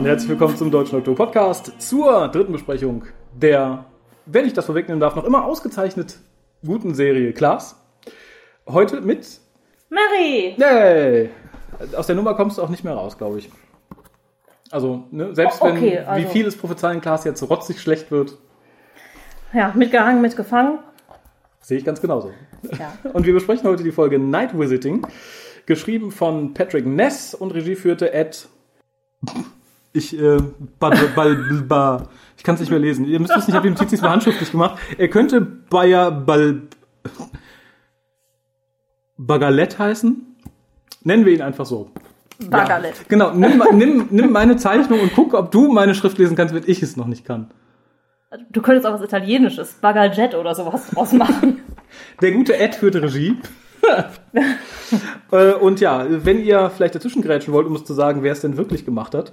Und herzlich willkommen zum Deutschen Doktor Podcast zur dritten Besprechung der, wenn ich das vorwegnehmen darf, noch immer ausgezeichnet guten Serie Klaas. Heute mit Mary! Yay! Aus der Nummer kommst du auch nicht mehr raus, glaube ich. Also, ne, selbst Oh, wenn, okay, also- wie vieles prophezeien Klaas jetzt rotzig schlecht wird, Ja, mitgehangen, mitgefangen. sehe ich ganz genauso. Ja. Und wir besprechen heute die Folge Night Visiting, geschrieben von Patrick Ness und Regie führte Ed. Ich, äh, bal, bal, bal, ich kann es nicht mehr lesen. Ihr müsst wissen, ich habe die Notiz diesmal handschriftlich gemacht. Er könnte Bayer Bal, Bagalett heißen. Nennen wir ihn einfach so. Bagalett. Ja, genau, nimm, nimm, nimm meine Zeichnung und guck, ob du meine Schrift lesen kannst, wenn ich es noch nicht kann. Du könntest auch was Italienisches, Bagaljet oder sowas draus machen. Der gute Ed führte Regie. Äh, und ja, wenn ihr vielleicht dazwischen grätschen wollt, um es zu sagen, wer es denn wirklich gemacht hat,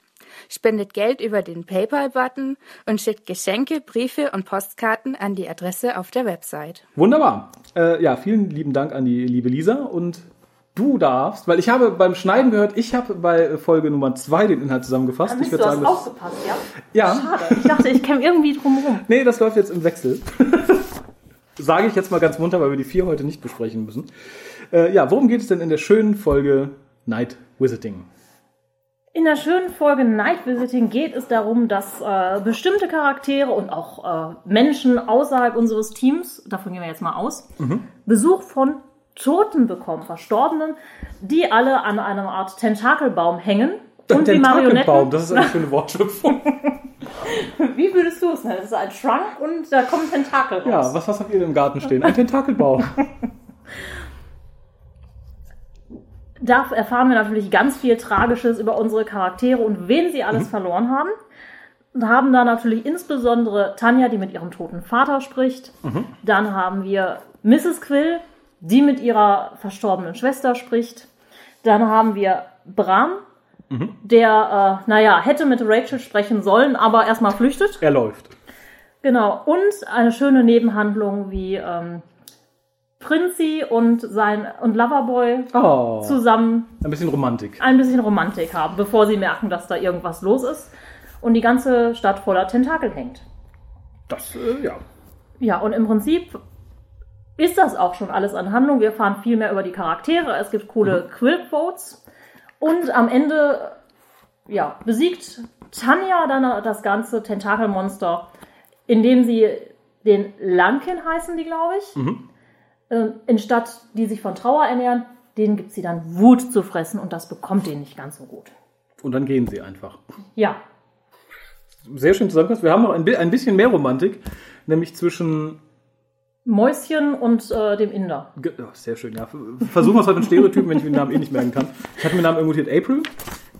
Spendet Geld über den PayPal-Button und schickt Geschenke, Briefe und Postkarten an die Adresse auf der Website. Wunderbar. Äh, ja, vielen lieben Dank an die liebe Lisa und du darfst, weil ich habe beim Schneiden gehört, ich habe bei Folge Nummer zwei den Inhalt zusammengefasst. ich würde sagen, das- aufgepasst, ja? ja, Schade. Ich dachte, ich käme irgendwie drum rum. nee, das läuft jetzt im Wechsel. Sage ich jetzt mal ganz munter, weil wir die vier heute nicht besprechen müssen. Äh, ja, worum geht es denn in der schönen Folge Night Visiting? In der schönen Folge Night Visiting geht es darum, dass äh, bestimmte Charaktere und auch äh, Menschen außerhalb unseres Teams, davon gehen wir jetzt mal aus, Besuch von Toten bekommen, Verstorbenen, die alle an einer Art Tentakelbaum hängen. Und die Tentakelbaum, Marionetten. das ist eine schöne Wortschöpfung. Wie würdest du es nennen? Das ist ein Schrank und da kommen Tentakel raus. Ja, was, was habt ihr im Garten stehen? Ein Tentakelbaum. Da erfahren wir natürlich ganz viel Tragisches über unsere Charaktere und wen sie alles verloren haben. Und haben da natürlich insbesondere Tanja, die mit ihrem toten Vater spricht. Dann haben wir Mrs. Quill, die mit ihrer verstorbenen Schwester spricht. Dann haben wir Bram, der, äh, naja, hätte mit Rachel sprechen sollen, aber erstmal flüchtet. Er läuft. Genau. Und eine schöne Nebenhandlung wie ähm, Prinzi und sein und Loverboy Oh, zusammen ein bisschen Romantik. ein bisschen Romantik haben, bevor sie merken, dass da irgendwas los ist und die ganze Stadt voller Tentakel hängt. Das, äh, ja. Ja, und im Prinzip ist das auch schon alles an Handlung. Wir erfahren viel mehr über die Charaktere. Es gibt coole Quill-Quotes. Und am Ende, ja, besiegt Tanja dann das ganze Tentakelmonster, indem sie den Lankin heißen die, glaube ich, ähm, in Stadt, die sich von Trauer ernähren, denen gibt sie dann Wut zu fressen und das bekommt denen nicht ganz so gut. Und dann gehen sie einfach. Ja, Sehr schön zusammengefasst. Wir haben noch ein, ein bisschen mehr Romantik, nämlich zwischen. Mäuschen und äh, dem Inder. Oh, sehr schön, ja. Versuchen wir es halt mit Stereotypen, wenn ich den Namen eh nicht merken kann. Ich hatte mir den Namen irgendwo notiert April.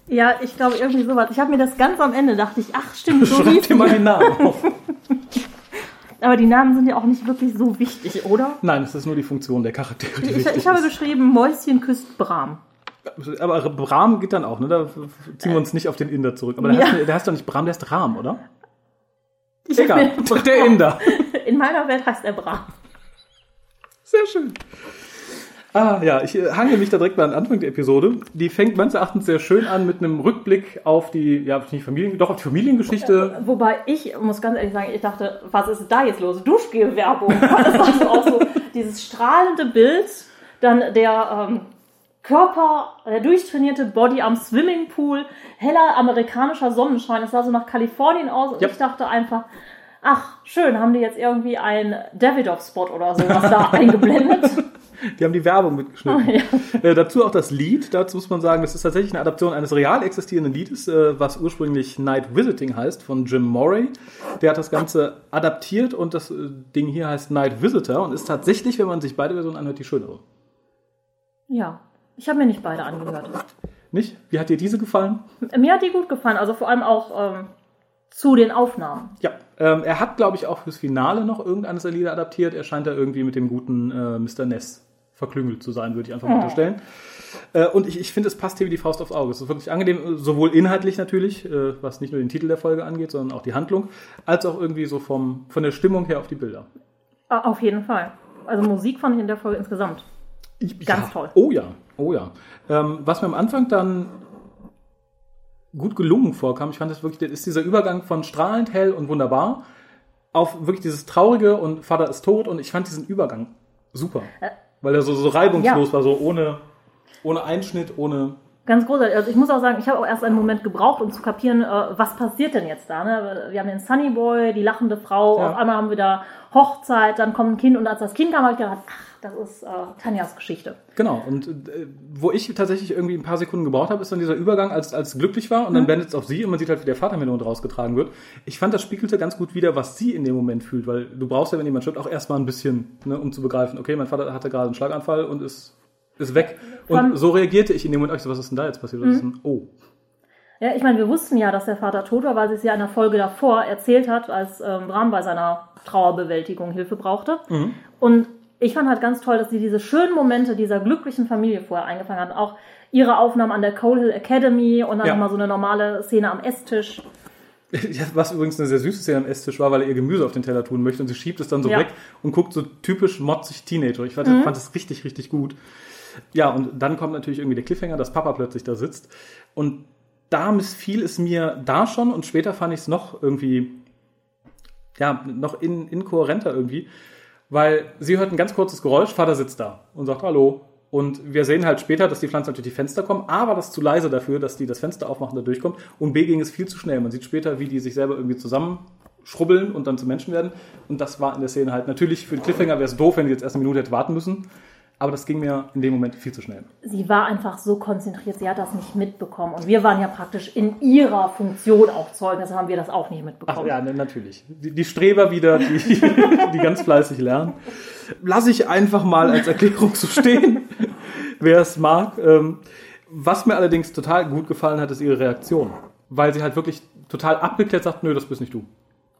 Ja, ich glaube irgendwie sowas. Ich habe mir das ganz am Ende dachte ich, ach stimmt, so Schreib dir mal den Namen auf. Aber die Namen sind ja auch nicht wirklich so wichtig, oder? Nein, es ist nur die Funktion der Charaktere, die Ich, ich habe geschrieben, Mäuschen küsst Bram. Aber Bram geht dann auch, ne? Da ziehen wir uns nicht auf den Inder zurück. Aber der, Ja. heißt, der heißt doch nicht Bram, der ist Ram, oder? Ich Egal. Der Inder. In meiner Welt heißt er Bram. Sehr schön. Ah, ja, ich äh, hange mich da direkt mal an den Anfang der Episode. Die fängt meines Erachtens sehr schön an mit einem Rückblick auf die, ja, nicht Familien, doch auf die Familiengeschichte. Wobei ich muss ganz ehrlich sagen, ich dachte, was ist da jetzt los? Duschgel-Werbung. Das war so auch so dieses strahlende Bild, dann der ähm, Körper, der durchtrainierte Body am Swimmingpool, heller amerikanischer Sonnenschein. Es sah so nach Kalifornien aus und Ja. ich dachte einfach, ach, schön, haben die jetzt irgendwie einen Davidoff-Spot oder sowas da eingeblendet. Die haben die Werbung mitgeschnitten. Ja. Äh, dazu auch das Lied. Dazu muss man sagen, das ist tatsächlich eine Adaption eines real existierenden Liedes, äh, was ursprünglich Night Visiting heißt, von Jim Morey. Der hat das Ganze adaptiert und das äh, Ding hier heißt Night Visitor und ist tatsächlich, wenn man sich beide Versionen anhört, die schönere. Ja, ich habe mir nicht beide angehört. Nicht? Wie hat dir diese gefallen? Mir hat die gut gefallen, also vor allem auch ähm, zu den Aufnahmen. Ja, ähm, er hat, glaube ich, auch fürs Finale noch irgendeines der Lieder adaptiert. Er scheint da irgendwie mit dem guten äh, Mr. Ness verklüngelt zu sein, würde ich einfach mal unterstellen. Äh, und ich, ich finde, es passt hier wie die Faust aufs Auge. Es ist wirklich angenehm, sowohl inhaltlich natürlich, äh, was nicht nur den Titel der Folge angeht, sondern auch die Handlung, als auch irgendwie so vom, von der Stimmung her auf die Bilder. Auf jeden Fall. Also Musik fand ich in der Folge insgesamt. Ganz ja. toll. Oh ja, oh ja. Ähm, was mir am Anfang dann gut gelungen vorkam, ich fand das wirklich, das ist dieser Übergang von strahlend hell und wunderbar auf wirklich dieses traurige und Vater ist tot und ich fand diesen Übergang super. Weil er so, so reibungslos ja. war, so ohne, ohne Einschnitt, ohne. Ganz großartig. Also ich muss auch sagen, ich habe auch erst einen Moment gebraucht, um zu kapieren, äh, was passiert denn jetzt da. Ne? Wir haben den Sunny Boy, die lachende Frau, Ja. auf einmal haben wir da Hochzeit, dann kommt ein Kind und als das Kind kam, habe ich gedacht, ach, das ist äh, Tanjas Geschichte. Genau. Und äh, wo ich tatsächlich irgendwie ein paar Sekunden gebraucht habe, ist dann dieser Übergang, als als es glücklich war und dann blendet es auf sie und man sieht halt, wie der Vater im Hintergrund rausgetragen wird. Ich fand, das spiegelte ganz gut wieder, was sie in dem Moment fühlt, weil du brauchst ja, wenn jemand stirbt, auch erstmal ein bisschen, ne, um zu begreifen, okay, mein Vater hatte gerade einen Schlaganfall und ist, ist weg. Und so reagierte ich in dem Moment, ich so, was ist denn da jetzt passiert? Was ist denn, oh. Ja, ich meine, wir wussten ja, dass der Vater tot war, weil sie es ja in der Folge davor erzählt hat, als ähm, Bram bei seiner Trauerbewältigung Hilfe brauchte. Mhm. Und ich fand halt ganz toll, dass sie diese schönen Momente dieser glücklichen Familie vorher eingefangen hat. Auch ihre Aufnahmen an der Cole Hill Academy und dann Ja. nochmal so eine normale Szene am Esstisch. Ja, Was übrigens eine sehr süße Szene am Esstisch war, weil er ihr Gemüse auf den Teller tun möchte und sie schiebt es dann so Ja. weg und guckt so typisch motzig Teenager. Ich fand, Mhm. fand das richtig, richtig gut. Ja, und dann kommt natürlich irgendwie der Cliffhanger, dass Papa plötzlich da sitzt. Und da missfiel es mir da schon und später fand ich es noch irgendwie, ja, noch in, inkohärenter irgendwie, weil sie hört ein ganz kurzes Geräusch, Vater sitzt da und sagt Hallo. Und wir sehen halt später, dass die Pflanzen durch die Fenster kommen, aber das zu leise dafür, dass die das Fenster aufmachen da durchkommt. Und B ging es viel zu schnell. Man sieht später, wie die sich selber irgendwie zusammenschrubbeln und dann zu Menschen werden. Und das war in der Szene halt natürlich für den Cliffhanger wäre es doof, wenn die jetzt erst eine Minute hätte warten müssen. Aber das ging mir in dem Moment viel zu schnell. Sie war einfach so konzentriert, sie hat das nicht mitbekommen. Und wir waren ja praktisch in ihrer Funktion auch Zeugen, deshalb haben wir das auch nicht Ach mitbekommen. ja, ne, natürlich. Die, die Streber wieder, die, die ganz fleißig lernen. Lass ich einfach mal als Erklärung so stehen, wer es mag. Ähm, was mir allerdings total gut gefallen hat, ist ihre Reaktion. Weil sie halt wirklich total abgeklärt sagt, nö, das bist nicht du.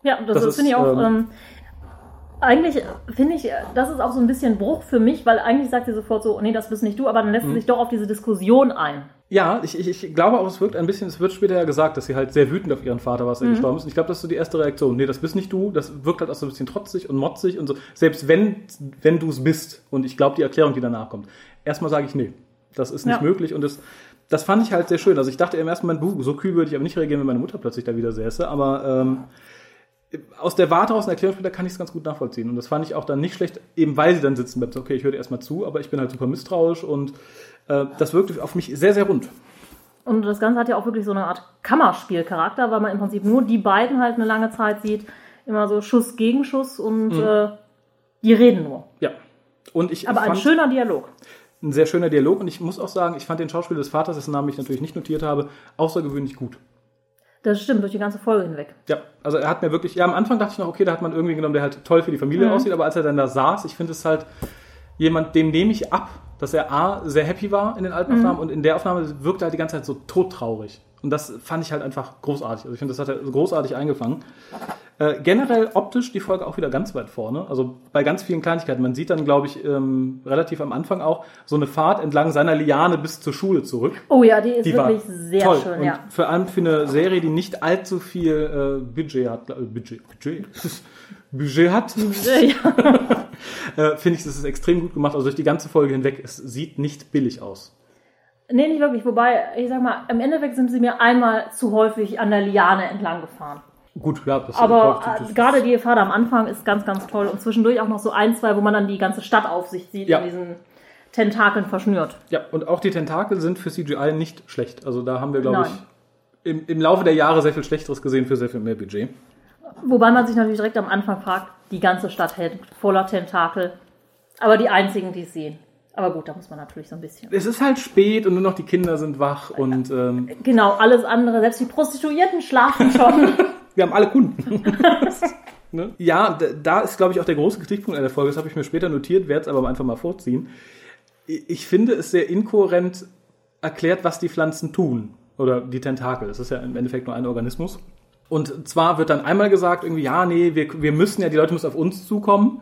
Ja, das, Das finde ich auch. ähm, Ähm, eigentlich finde ich, das ist auch so ein bisschen Bruch für mich, weil eigentlich sagt sie sofort so, nee, das bist nicht du, aber dann lässt Mhm. sie sich doch auf diese Diskussion ein. Ja, ich, ich, ich glaube auch, es wirkt ein bisschen, es wird später ja gesagt, dass sie halt sehr wütend auf ihren Vater war, als er gestorben ist. Und ich glaube, das ist so die erste Reaktion. Nee, das bist nicht du. Das wirkt halt auch so ein bisschen trotzig und motzig und so. Selbst wenn, wenn du es bist. Und ich glaube, die Erklärung, die danach kommt. Erstmal sage ich, nee, das ist nicht Ja. möglich. Und das, das fand ich halt sehr schön. Also ich dachte im ersten Moment, buh, so kühl würde ich aber nicht reagieren, wenn meine Mutter plötzlich da wieder säße. Aber ähm, aus der Warte aus einer Erklärung später kann ich es ganz gut nachvollziehen. Und das fand ich auch dann nicht schlecht, eben weil sie dann sitzen bleibt. Okay, ich höre dir erstmal zu, aber ich bin halt super misstrauisch und äh, das wirkte auf mich sehr, sehr rund. Und das Ganze hat ja auch wirklich so eine Art Kammerspielcharakter, weil man im Prinzip nur die beiden halt eine lange Zeit sieht. Immer so Schuss gegen Schuss und Mhm. äh, die reden nur. Ja. Und ich Aber ein schöner Dialog. ein sehr schöner Dialog und ich muss auch sagen, ich fand den Schauspieler des Vaters, dessen Namen ich natürlich nicht notiert habe, außergewöhnlich gut. Das stimmt, durch die ganze Folge hinweg. Ja, also er hat mir wirklich, ja, am Anfang dachte ich noch, okay, da hat man irgendwie genommen, der halt toll für die Familie Mhm. aussieht, aber als er dann da saß, ich finde es halt jemand, dem nehme ich ab, dass er A, sehr happy war in den Mhm. alten Aufnahmen und in der Aufnahme wirkte er halt die ganze Zeit so todtraurig. Und das fand ich halt einfach großartig. Also ich finde, das hat er großartig eingefangen. Äh, generell optisch die Folge auch wieder ganz weit vorne. Also bei ganz vielen Kleinigkeiten. Man sieht dann, glaube ich, ähm, relativ am Anfang auch so eine Fahrt entlang seiner Liane bis zur Schule zurück. Oh ja, die ist Die wirklich sehr toll. schön, und ja. Vor allem für eine Serie, die nicht allzu viel äh, Budget hat, äh, Budget, Budget, Budget hat, ja. äh, finde ich, das ist extrem gut gemacht. Also durch die ganze Folge hinweg, es sieht nicht billig aus. Nee, nicht wirklich. Wobei, ich sag mal, im Endeffekt sind sie mir einmal zu häufig an der Liane entlang gefahren. Gut, ja, das Aber äh, gerade die Fahrt am Anfang ist ganz, ganz toll. Und zwischendurch auch noch so ein, zwei, wo man dann die ganze Stadtaufsicht sieht, Ja. in diesen Tentakeln verschnürt. Ja, und auch die Tentakel sind für CGI nicht schlecht. Also da haben wir, glaube ich, im, im Laufe der Jahre sehr viel Schlechteres gesehen für sehr viel mehr Budget. Wobei man sich natürlich direkt am Anfang fragt, die ganze Stadt hält voller Tentakel. Aber die einzigen, die es sehen. Aber gut, da muss man natürlich so ein bisschen. Es ist halt spät und nur noch die Kinder sind wach und ähm, Genau, alles andere, selbst die Prostituierten schlafen schon. wir haben alle Kunden. ne? Ja, da ist, glaube ich, auch der große Kritikpunkt an der Folge. Das habe ich mir später notiert, werde es aber einfach mal vorziehen. Ich finde es sehr inkohärent, erklärt, was die Pflanzen tun. Oder die Tentakel. Es ist ja im Endeffekt nur ein Organismus. Und zwar wird dann einmal gesagt, irgendwie, ja, nee, wir, wir müssen ja, die Leute müssen auf uns zukommen.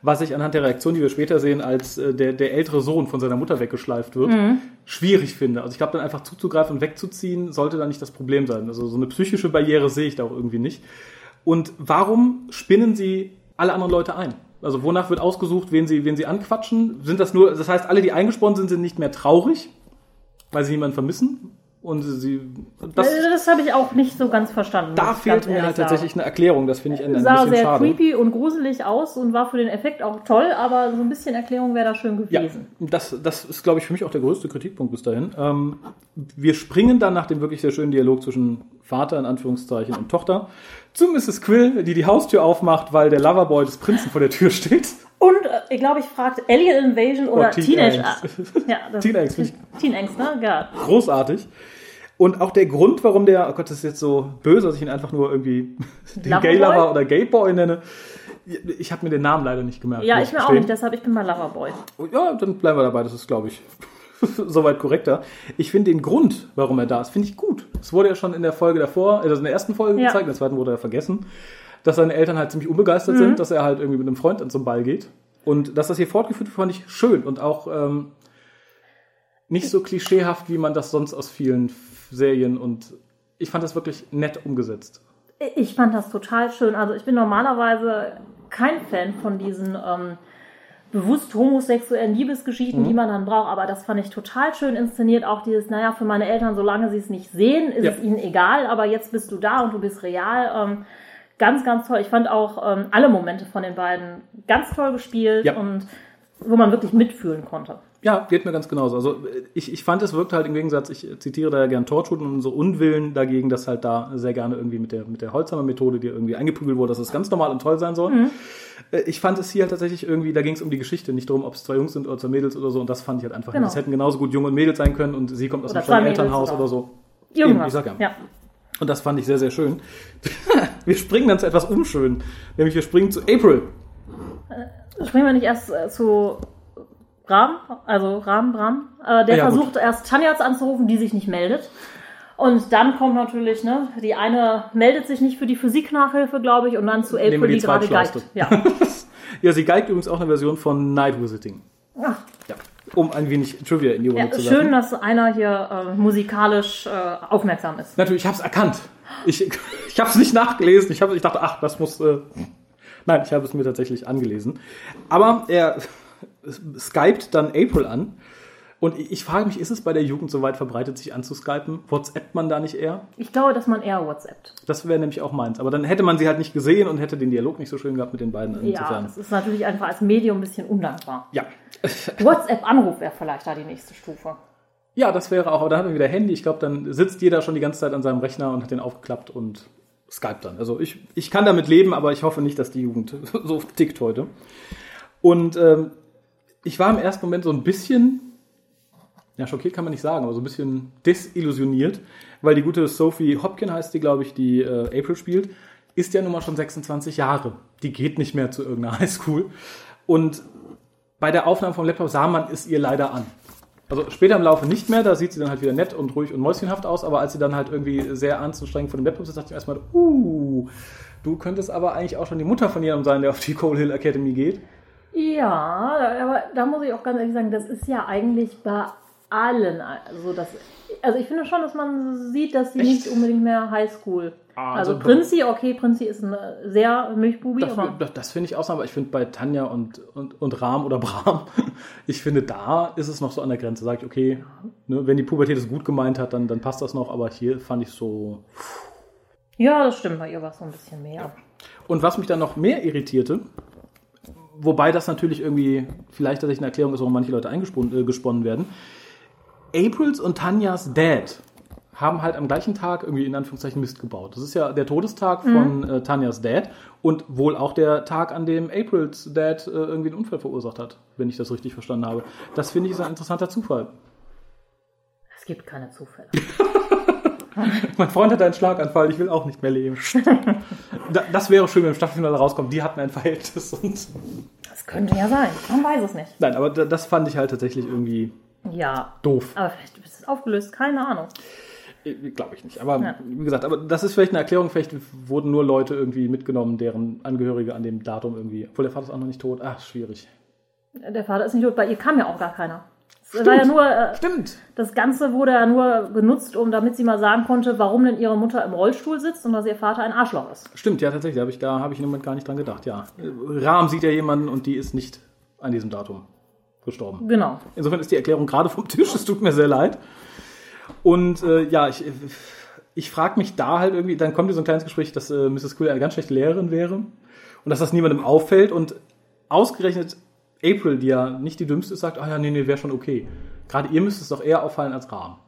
Was ich anhand der Reaktion, die wir später sehen, als äh, der, der ältere Sohn von seiner Mutter weggeschleift wird, schwierig finde. Also ich glaube, dann einfach zuzugreifen und wegzuziehen, sollte da nicht das Problem sein. Also so eine psychische Barriere sehe ich da auch irgendwie nicht. Und warum spinnen sie alle anderen Leute ein? Also wonach wird ausgesucht, wen sie, wen sie anquatschen? Sind das nur, das heißt, alle, die eingesponnen sind, sind nicht mehr traurig, weil sie niemanden vermissen? Und sie, das, Das, habe ich auch nicht so ganz verstanden. da fehlt mir halt sagen. tatsächlich eine Erklärung. Das finde ich ein, ein sah bisschen sehr schade. creepy und gruselig aus und war für den Effekt auch toll, aber so ein bisschen Erklärung wäre da schön Ja, gewesen. das, das ist, glaube ich, für mich auch der größte Kritikpunkt bis dahin. Ähm, wir springen dann nach dem wirklich sehr schönen Dialog zwischen Vater in Anführungszeichen und Tochter zu Mrs. Quill, die die Haustür aufmacht, weil der Loverboy des Prinzen vor der Tür steht. Und äh, ich glaube, ich fragte Alien Invasion oder Oh, Teen Teenage Angst. Ja, das Teen Angst, Teen Angst, ne? Ja. Großartig. Und auch der Grund, warum der, oh Gott, das ist jetzt so böse, dass ich ihn einfach nur irgendwie den Loverboy? Gay-Lover oder Gay-Boy nenne. Ich habe mir den Namen leider nicht gemerkt. Ja, ich mir auch nicht, deshalb ich bin mal Loverboy. Ja, dann bleiben wir dabei. Das ist, glaube ich, soweit korrekter. Ich finde den Grund, warum er da ist, finde ich gut. Es wurde ja schon in der Folge davor, also in der ersten Folge Ja. gezeigt, in der zweiten wurde er vergessen, dass seine Eltern halt ziemlich unbegeistert Mhm. sind, dass er halt irgendwie mit einem Freund an zum Ball geht. Und dass das hier fortgeführt wird, fand ich schön und auch ähm, nicht so klischeehaft, wie man das sonst aus vielen Serien und ich fand das wirklich nett umgesetzt. Ich fand das total schön. Also ich bin normalerweise kein Fan von diesen ähm, bewusst homosexuellen Liebesgeschichten, Mhm. die man dann braucht, aber das fand ich total schön inszeniert. Auch dieses, naja, für meine Eltern, solange sie es nicht sehen, ist Ja. es ihnen egal, aber jetzt bist du da und du bist real. Ähm, ganz, ganz toll. Ich fand auch ähm, alle Momente von den beiden ganz toll gespielt Ja. und wo man wirklich mitfühlen konnte. Ja, geht mir ganz genauso. Also ich, ich fand, es wirkt halt im Gegensatz, ich zitiere da ja gern Torchwood und so Unwillen dagegen, dass halt da sehr gerne irgendwie mit der, mit der Holzhammer-Methode, die irgendwie eingeprügelt wurde, dass es ganz normal und toll sein soll. Äh, Ich fand es hier halt tatsächlich irgendwie, da ging es um die Geschichte, nicht darum, ob es zwei Jungs sind oder zwei Mädels oder so. Und das fand ich halt einfach. Genau. Es hätten genauso gut Junge und Mädels sein können und sie kommt aus Oder einem kleinen Elternhaus oder- oder so. Irgendwas. ich sag ja. ja. Und das fand ich sehr, sehr schön. wir springen dann zu etwas unschön. Nämlich wir springen zu April. Springen wir nicht erst äh, zu Ram, also Ram, Bram. Äh, der Ah ja, gut. versucht erst Tanjas anzurufen, die sich nicht meldet. Und dann kommt natürlich, ne, die eine meldet sich nicht für die Physiknachhilfe, glaube ich, und dann zu Nehmen April, wir die die gerade geigt. Ja. Ja, sie geigt übrigens auch eine Version von Night Visiting. Ach, Ja. Um ein wenig Trivia in die Runde ja, zu lassen. schön, dass einer hier äh, musikalisch äh, aufmerksam ist. Natürlich, ich habe es erkannt. Ich, ich habe es nicht nachgelesen. Ich, hab, ich dachte, ach, das muss. Äh, nein, ich habe es mir tatsächlich angelesen. Aber er skypt dann April an. Und ich, ich frage mich, ist es bei der Jugend so weit verbreitet, sich anzuskypen? WhatsAppt man da nicht eher? Ich glaube, dass man eher WhatsAppt. Das wäre nämlich auch meins. Aber dann hätte man sie halt nicht gesehen und hätte den Dialog nicht so schön gehabt mit den beiden. Ja, Insofern. das ist natürlich einfach als Medium ein bisschen undankbar. Ja. WhatsApp-Anruf wäre vielleicht da die nächste Stufe. Ja, das wäre auch, aber dann hat man wieder Handy. Ich glaube, dann sitzt jeder schon die ganze Zeit an seinem Rechner und hat den aufgeklappt und Skype dann. Also ich, ich kann damit leben, aber ich hoffe nicht, dass die Jugend so tickt heute. Und ähm, ich war im ersten Moment so ein bisschen, ja, schockiert kann man nicht sagen, aber so ein bisschen desillusioniert, weil die gute Sophie Hopkin heißt die, glaube ich, die äh, April spielt, ist ja nun mal schon 26 Jahre. Die geht nicht mehr zu irgendeiner Highschool. Und bei der Aufnahme vom Laptop sah man es ihr leider an. Also später im Laufe nicht mehr, da sieht sie dann halt wieder nett und ruhig und mäuschenhaft aus, aber als sie dann halt irgendwie sehr ernst und streng vor dem Laptop sitzt, dachte ich erstmal, uh, du könntest aber eigentlich auch schon die Mutter von jemandem sein, der auf die Cole Hill Academy geht. Ja, aber da muss ich auch ganz ehrlich sagen, das ist ja eigentlich bei allen. Also, das, also ich finde schon, dass man sieht, dass sie Echt? nicht unbedingt mehr Highschool. Ah, also, also- Prinzi, okay, Prinzi ist ein sehr Milchbubi, Das, aber das, das finde ich ausnahmbar. Ich finde bei Tanja und, und, und Rahm oder Bram, ich finde, da ist es noch so an der Grenze. Sag ich, okay, ne, wenn die Pubertät es gut gemeint hat, dann, dann passt das noch, aber hier fand ich so. ja, das stimmt, bei ihr war es so ein bisschen mehr. Und was mich dann noch mehr irritierte, wobei das natürlich irgendwie vielleicht tatsächlich eine Erklärung ist, warum manche Leute eingesponnen äh, werden. Aprils und Tanjas Dad haben halt am gleichen Tag irgendwie in Anführungszeichen Mist gebaut. Das ist ja der Todestag von äh, Tanjas Dad und wohl auch der Tag, an dem Aprils Dad äh, irgendwie einen Unfall verursacht hat, wenn ich das richtig verstanden habe. Das finde ich ist ein interessanter Zufall. Es gibt keine Zufälle. Mein Freund hat einen Schlaganfall, ich will auch nicht mehr leben. Da- das wäre schön, wenn im Staffelfinale rauskommt, die hatten ein Verhältnis und Das könnte ja sein, man weiß es nicht. Nein, aber da- das fand ich halt tatsächlich irgendwie Ja. Doof. Aber vielleicht ist es aufgelöst, keine Ahnung. Glaube ich nicht. Aber Ja. wie gesagt, aber das ist vielleicht eine Erklärung. Vielleicht wurden nur Leute irgendwie mitgenommen, deren Angehörige an dem Datum irgendwie. Obwohl der Vater ist auch noch nicht tot. Ach, schwierig. Der Vater ist nicht tot, bei ihr kam ja auch gar keiner. Es war ja nur, äh, Stimmt. das Ganze wurde ja nur genutzt, um damit sie mal sagen konnte, warum denn ihre Mutter im Rollstuhl sitzt und dass ihr Vater ein Arschloch ist. Stimmt, ja, tatsächlich. Da habe ich, habe ich im Moment gar nicht dran gedacht. Ja. Rahm sieht ja jemanden und die ist nicht an diesem Datum gestorben. Genau. Insofern ist die Erklärung gerade vom Tisch. Es tut mir sehr leid. Und äh, ja, ich, ich frage mich da halt irgendwie, dann kommt hier so ein kleines Gespräch, dass äh, Mrs. Quill eine ganz schlechte Lehrerin wäre und dass das niemandem auffällt und ausgerechnet April, die ja nicht die dümmste ist, sagt, ah ja, nee, nee, wäre schon okay. Gerade ihr müsste es doch eher auffallen als Rahm.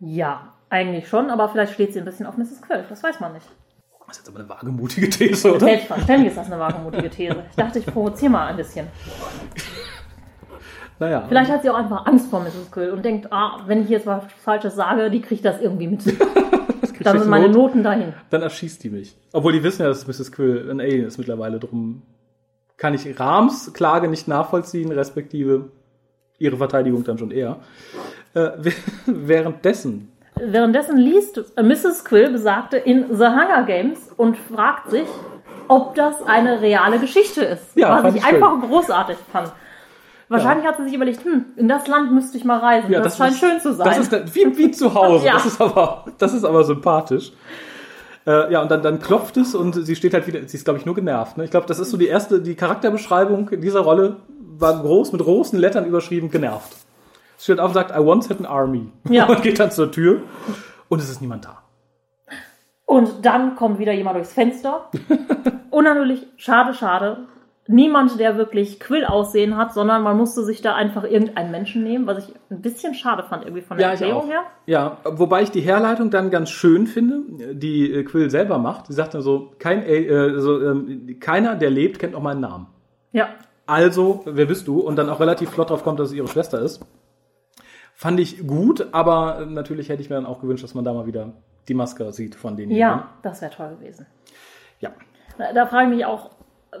Ja, eigentlich schon, aber vielleicht steht sie ein bisschen auf Mrs. Quill. Das weiß man nicht. Das ist jetzt aber eine wagemutige These, oder? Selbstverständlich ist das eine wagemutige These. Ich dachte, ich provoziere mal ein bisschen. Naja. Vielleicht hat sie auch einfach Angst vor Mrs. Quill und denkt, ah, wenn ich jetzt was Falsches sage, die kriegt das irgendwie mit. Dann sind meine Noten dahin. Dann erschießt die mich. Obwohl die wissen ja, dass Mrs. Quill ein Alien ist mittlerweile. Drum kann ich Rahms Klage nicht nachvollziehen, respektive ihre Verteidigung dann schon eher. Äh, währenddessen, Währenddessen liest Mrs. Quill besagte in The Hunger Games und fragt sich, ob das eine reale Geschichte ist. Ja, was ich ich einfach großartig fand. Wahrscheinlich hat sie sich überlegt, hm, in das Land müsste ich mal reisen. ja, das, scheint ist, schön zu sein. Das ist wie, wie zu Hause. Ja. Das ist aber, das ist aber sympathisch. Äh, ja, und dann, dann klopft es und sie steht halt wieder, sie ist, glaube ich, nur genervt. Ne? Ich glaube, das ist so die erste, die Charakterbeschreibung dieser Rolle war groß, mit großen Lettern überschrieben, genervt. Sie steht auf und sagt, I once had an army. Ja. Und geht dann zur Tür und es ist niemand da. Und dann kommt wieder jemand durchs Fenster. Und natürlich, schade, schade, niemand, der wirklich Quill-Aussehen hat, sondern man musste sich da einfach irgendeinen Menschen nehmen, was ich ein bisschen schade fand, irgendwie von der Ja, Erklärung her. Ja, wobei ich die Herleitung dann ganz schön finde, die äh, Quill selber macht. Sie sagt dann so, kein, äh, so ähm, keiner, der lebt, kennt auch meinen Namen. Ja. Also, wer bist du? Und dann auch relativ flott drauf kommt, dass es ihre Schwester ist. Fand ich gut, aber natürlich hätte ich mir dann auch gewünscht, dass man da mal wieder die Maske sieht von denen. Ja, das wäre toll gewesen. Ja. Da, da frage ich mich auch,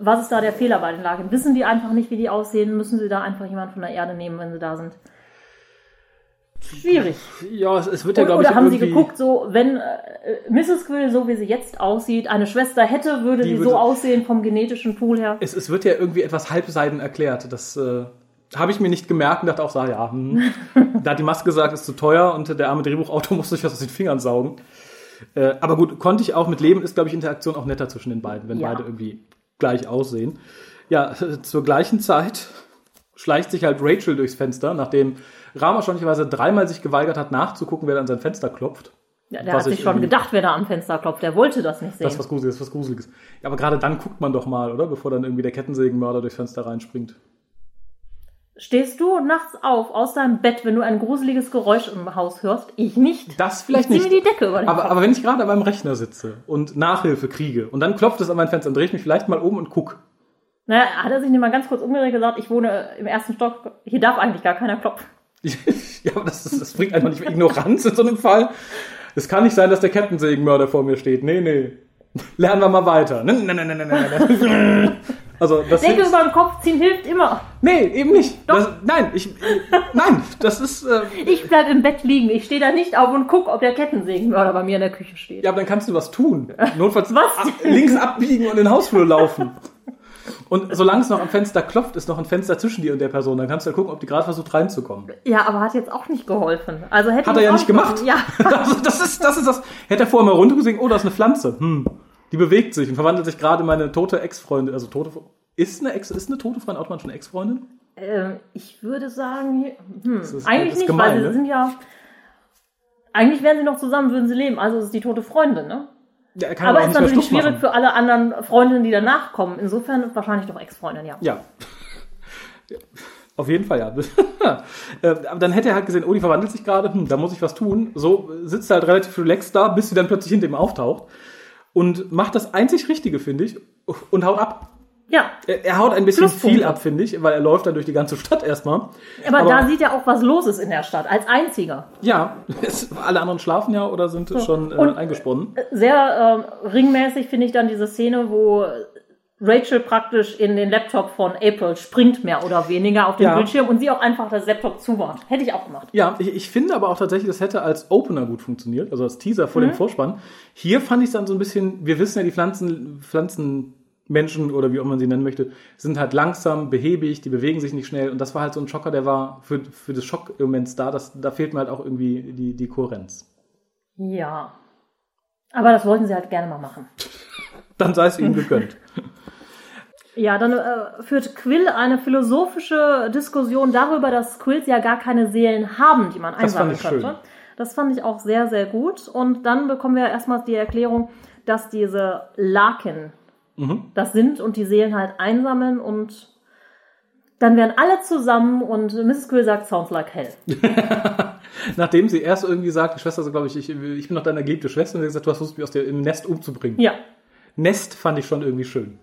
was ist da der Fehler bei den Lagen? Wissen die einfach nicht, wie die aussehen? Müssen sie da einfach jemanden von der Erde nehmen, wenn sie da sind? Schwierig. Ja, es, es wird ja, Oder, glaube ich, oder haben sie geguckt, so, wenn äh, Mrs. Quill, so wie sie jetzt aussieht, eine Schwester hätte, würde Die sie würde- so aussehen vom genetischen Pool her? Es, es wird ja irgendwie etwas halbseiden erklärt. Das äh, habe ich mir nicht gemerkt und dachte auch, so, ja, hm. da hat die Maske gesagt, ist zu teuer und der arme Drehbuchautor muss sich was aus den Fingern saugen. Äh, aber gut, konnte ich auch mit leben, ist, glaube ich, Interaktion auch netter zwischen den beiden, wenn Ja. beide irgendwie gleich aussehen. Ja, zur gleichen Zeit schleicht sich halt Rachel durchs Fenster, nachdem Rama erstaunlicherweise dreimal sich geweigert hat, nachzugucken, wer da an sein Fenster klopft. Ja, der hat sich ich schon gedacht, wer da am Fenster klopft. Der wollte das nicht sehen. Das ist was Gruseliges, was Gruseliges. Ja, aber gerade dann guckt man doch mal, oder? Bevor dann irgendwie der Kettensägenmörder durchs Fenster reinspringt. Stehst du nachts auf aus deinem Bett, wenn du ein gruseliges Geräusch im Haus hörst? Ich nicht. Das vielleicht ich nicht. mir die Decke über den Aber, Kopf. aber wenn ich gerade an meinem Rechner sitze und Nachhilfe kriege und dann klopft es an mein Fenster, dann drehe ich mich vielleicht mal um und guck. Naja, hat er sich nicht mal ganz kurz umgedreht gesagt, ich wohne im ersten Stock, hier darf eigentlich gar keiner klopfen. ja, aber das, ist- das bringt einfach nicht mehr Ignoranz in so einem Fall. Es kann nicht sein, dass der Kettensägenmörder vor mir steht. Nee, nee. Lernen wir mal weiter. Also, das Decke über den Kopf ziehen hilft immer. Nee, eben nicht. Das, nein, ich, nein, das ist, äh, Ich bleib im Bett liegen. Ich stehe da nicht auf und guck, ob der Kettensägenmörder bei mir in der Küche steht. ja, aber dann kannst du was tun. Notfalls Was ab, links abbiegen und in den Hausflur laufen. Und solange es noch am Fenster klopft, ist noch ein Fenster zwischen dir und der Person. Dann kannst du ja gucken, ob die gerade versucht reinzukommen. Ja, aber hat jetzt auch nicht geholfen. Also hätte Hat er ja nicht gemacht. Ja. Also das ist das. Ist das. Hätte er vorher mal runtergesehen, oh, da ist eine Pflanze. Hm. Die bewegt sich und verwandelt sich gerade in meine tote Ex-Freundin. Also tote. Ist eine, Ex, ist eine tote Freundin automatisch eine Ex-Freundin? Ähm, ich würde sagen, hm, ist- eigentlich nicht, gemein, weil sie ne? sind ja. Eigentlich wären sie noch zusammen, würden sie leben. Also es ist die tote Freundin, ne? Ja, er Aber auch ist natürlich schwierig machen. für alle anderen Freundinnen, die danach kommen. Insofern wahrscheinlich doch Ex-Freundin, ja. Ja. Auf jeden Fall, ja. Äh, Aber dann hätte er halt gesehen, oh, die verwandelt sich gerade, hm, da muss ich was tun. So sitzt er halt relativ relaxed da, bis sie dann plötzlich hinter ihm auftaucht. Und macht das einzig Richtige, finde ich, und haut ab. Ja, Er, er haut ein bisschen Pluspunkte. viel ab, finde ich, weil er läuft dann durch die ganze Stadt erstmal. aber, da sieht er auch, was los ist in der Stadt, als einziger. Ja, alle anderen schlafen ja oder sind schon äh, eingesponnen. Sehr ähm, ringmäßig finde ich dann diese Szene, wo Rachel praktisch in den Laptop von April springt, mehr oder weniger auf den Ja. Bildschirm und sie auch einfach das Laptop zumacht. Hätte ich auch gemacht. Ja, ich, ich finde aber auch tatsächlich, das hätte als Opener gut funktioniert, also als Teaser vor dem Vorspann. Hier fand ich es dann so ein bisschen, wir wissen ja, die Pflanzen, Pflanzenmenschen oder wie auch man sie nennen möchte, sind halt langsam, behäbig, die bewegen sich nicht schnell und das war halt so ein Schocker, der war für, für das Schock-Moment da, das, da fehlt mir halt auch irgendwie die, die Kohärenz. Ja. Aber das wollten sie halt gerne mal machen. Dann sei es ihnen gegönnt. Ja, dann äh, führt Quill eine philosophische Diskussion darüber, dass Quills ja gar keine Seelen haben, die man Das fand einsammeln ich könnte. schön. Das fand ich auch sehr, sehr gut. Und dann bekommen wir erstmal die Erklärung, dass diese Larkin Mhm. das sind und die Seelen halt einsammeln und dann werden alle zusammen und Mrs. Quill sagt, sounds like hell. Nachdem sie erst irgendwie sagt, die Schwester so, glaube ich, ich, ich bin doch deine geliebte Schwester, und sie hat gesagt, du hast versucht, mich aus dem Nest umzubringen. Ja. Nest fand ich schon irgendwie schön.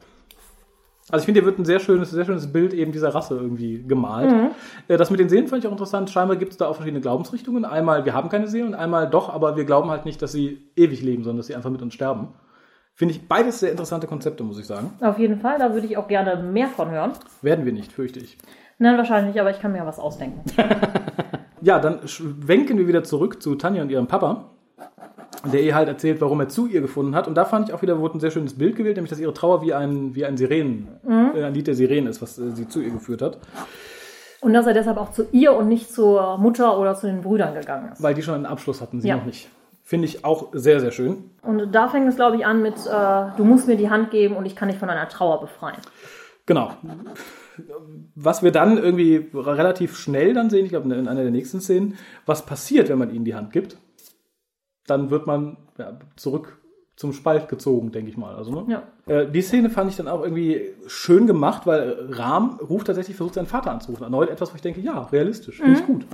Also ich finde, hier wird ein sehr schönes, sehr schönes Bild eben dieser Rasse irgendwie gemalt. Äh, Das mit den Seelen fand ich auch interessant. Scheinbar gibt es da auch verschiedene Glaubensrichtungen. Einmal, wir haben keine Seelen, einmal doch, aber wir glauben halt nicht, dass sie ewig leben, sondern dass sie einfach mit uns sterben. Finde ich beides sehr interessante Konzepte, muss ich sagen. Auf jeden Fall, da würde ich auch gerne mehr von hören. Werden wir nicht, fürchte ich. Nein, wahrscheinlich nicht, aber ich kann mir ja was ausdenken. Ja, dann schwenken wir wieder zurück zu Tanja und ihrem Papa, der ihr halt erzählt, warum er zu ihr gefunden hat. Und da fand ich auch wieder, wurde ein sehr schönes Bild gewählt, nämlich, dass ihre Trauer wie ein, wie ein Sirenen, äh, ein Lied der Sirenen ist, was äh, sie zu ihr geführt hat. Und dass er deshalb auch zu ihr und nicht zur Mutter oder zu den Brüdern gegangen ist. Weil die schon einen Abschluss hatten, sie Ja. noch nicht. Finde ich auch sehr, sehr schön. Und da fängt es, glaube ich, an mit, äh, du musst mir die Hand geben und ich kann dich von deiner Trauer befreien. Genau. Was wir dann irgendwie relativ schnell dann sehen, ich glaube in einer der nächsten Szenen, was passiert, wenn man ihnen die Hand gibt, dann wird man ja, zurück zum Spalt gezogen, denke ich mal. Also, ne? Ja. Äh, die Szene fand ich dann auch irgendwie schön gemacht, weil Rahm ruft tatsächlich, versucht seinen Vater anzurufen. Erneut etwas, wo ich denke, ja, realistisch, finde ich gut.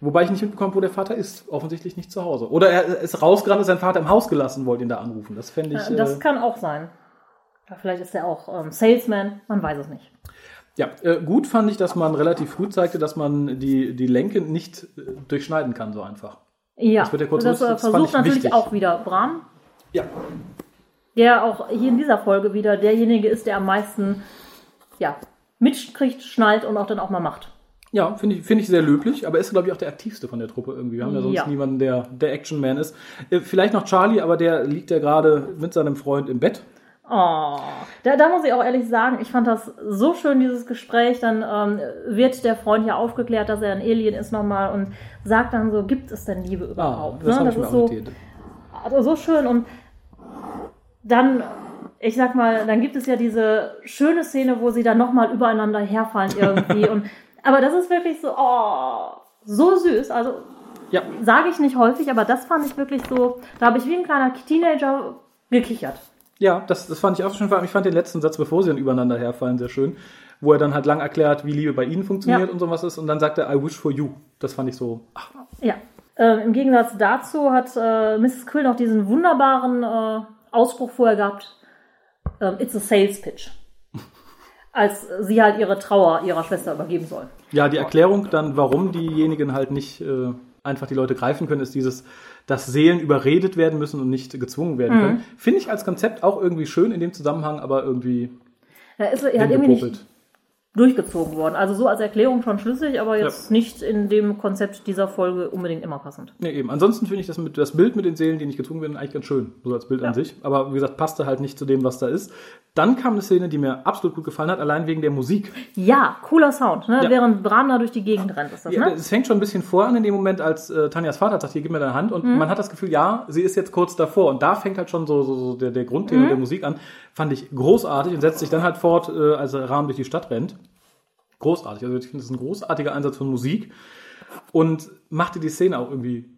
Wobei ich nicht mitbekomme, wo der Vater ist. Offensichtlich nicht zu Hause. Oder er ist rausgerannt, ist sein Vater im Haus gelassen, wollte ihn da anrufen. Das fände ich. Äh, Das äh, kann auch sein. Ja, Vielleicht ist er auch ähm, Salesman, man weiß es nicht. Ja, äh, gut fand ich, dass man relativ früh zeigte, dass man die, die Lenke nicht äh, durchschneiden kann, so einfach. Ja, Das wird ja kurz das äh, versucht ich natürlich wichtig. auch wieder Bram, Ja. der auch hier in dieser Folge wieder derjenige ist, der am meisten ja, mitkriegt, schnallt und auch dann auch mal macht. Ja, finde ich, finde ich sehr löblich, aber er ist, glaube ich, auch der aktivste von der Truppe irgendwie. Wir haben ja sonst Ja. niemanden, der der Action-Man ist. Äh, vielleicht noch Charlie, aber der liegt ja gerade mit seinem Freund im Bett. Oh, da, da muss ich auch ehrlich sagen, ich fand das so schön, dieses Gespräch. Dann ähm, wird der Freund ja aufgeklärt, dass er ein Alien ist nochmal und sagt dann so, gibt es denn Liebe Ah, überhaupt? das ne? das ist so, also so schön und dann, ich sag mal, dann gibt es ja diese schöne Szene, wo sie dann nochmal übereinander herfallen irgendwie und, aber das ist wirklich so, oh, so süß, also Ja, sage ich nicht häufig, aber das fand ich wirklich so, da habe ich wie ein kleiner Teenager gekichert. Ja das, das fand ich auch allem, Ich fand den letzten Satz, bevor sie dann übereinander herfallen, sehr schön. Wo er dann halt lang erklärt, wie Liebe bei ihnen funktioniert Ja. und so was ist. Und dann sagt er, I wish for you. Das fand ich so, ach, Ja. Äh, Im Gegensatz dazu hat äh, Mrs. Quill noch diesen wunderbaren äh, Ausspruch vorher gehabt, ähm, it's a sales pitch. Als sie halt ihre Trauer ihrer Schwester übergeben soll. Ja, die Erklärung dann, warum diejenigen halt nicht äh, einfach die Leute greifen können, ist dieses, dass Seelen überredet werden müssen und nicht gezwungen werden können. Finde ich als Konzept auch irgendwie schön in dem Zusammenhang, aber irgendwie Er ist er hat irgendwie nicht. Durchgezogen worden. Also so als Erklärung schon schlüssig, aber jetzt nicht in dem Konzept dieser Folge unbedingt immer passend. Ja, eben. Ansonsten finde ich das, mit, das Bild mit den Seelen, die nicht gezwungen werden, eigentlich ganz schön. So als Bild an sich. Aber wie gesagt, passte halt nicht zu dem, was da ist. Dann kam eine Szene, die mir absolut gut gefallen hat, allein wegen der Musik. Ja, cooler Sound, ne? Ja. während Bram da durch die Gegend rennt. Ist das, Ja, ne? Es fängt schon ein bisschen vor an in dem Moment, als äh, Tanjas Vater sagt, hier, gib mir deine Hand. Und man hat das Gefühl, ja, sie ist jetzt kurz davor. Und da fängt halt schon so, so, so der, der Grundthema der Musik an. Fand ich großartig und setzt sich dann halt fort, äh, als Rahmen durch die Stadt rennt. Großartig. Also ich finde, das ist ein großartiger Einsatz von Musik. Und machte die Szene auch irgendwie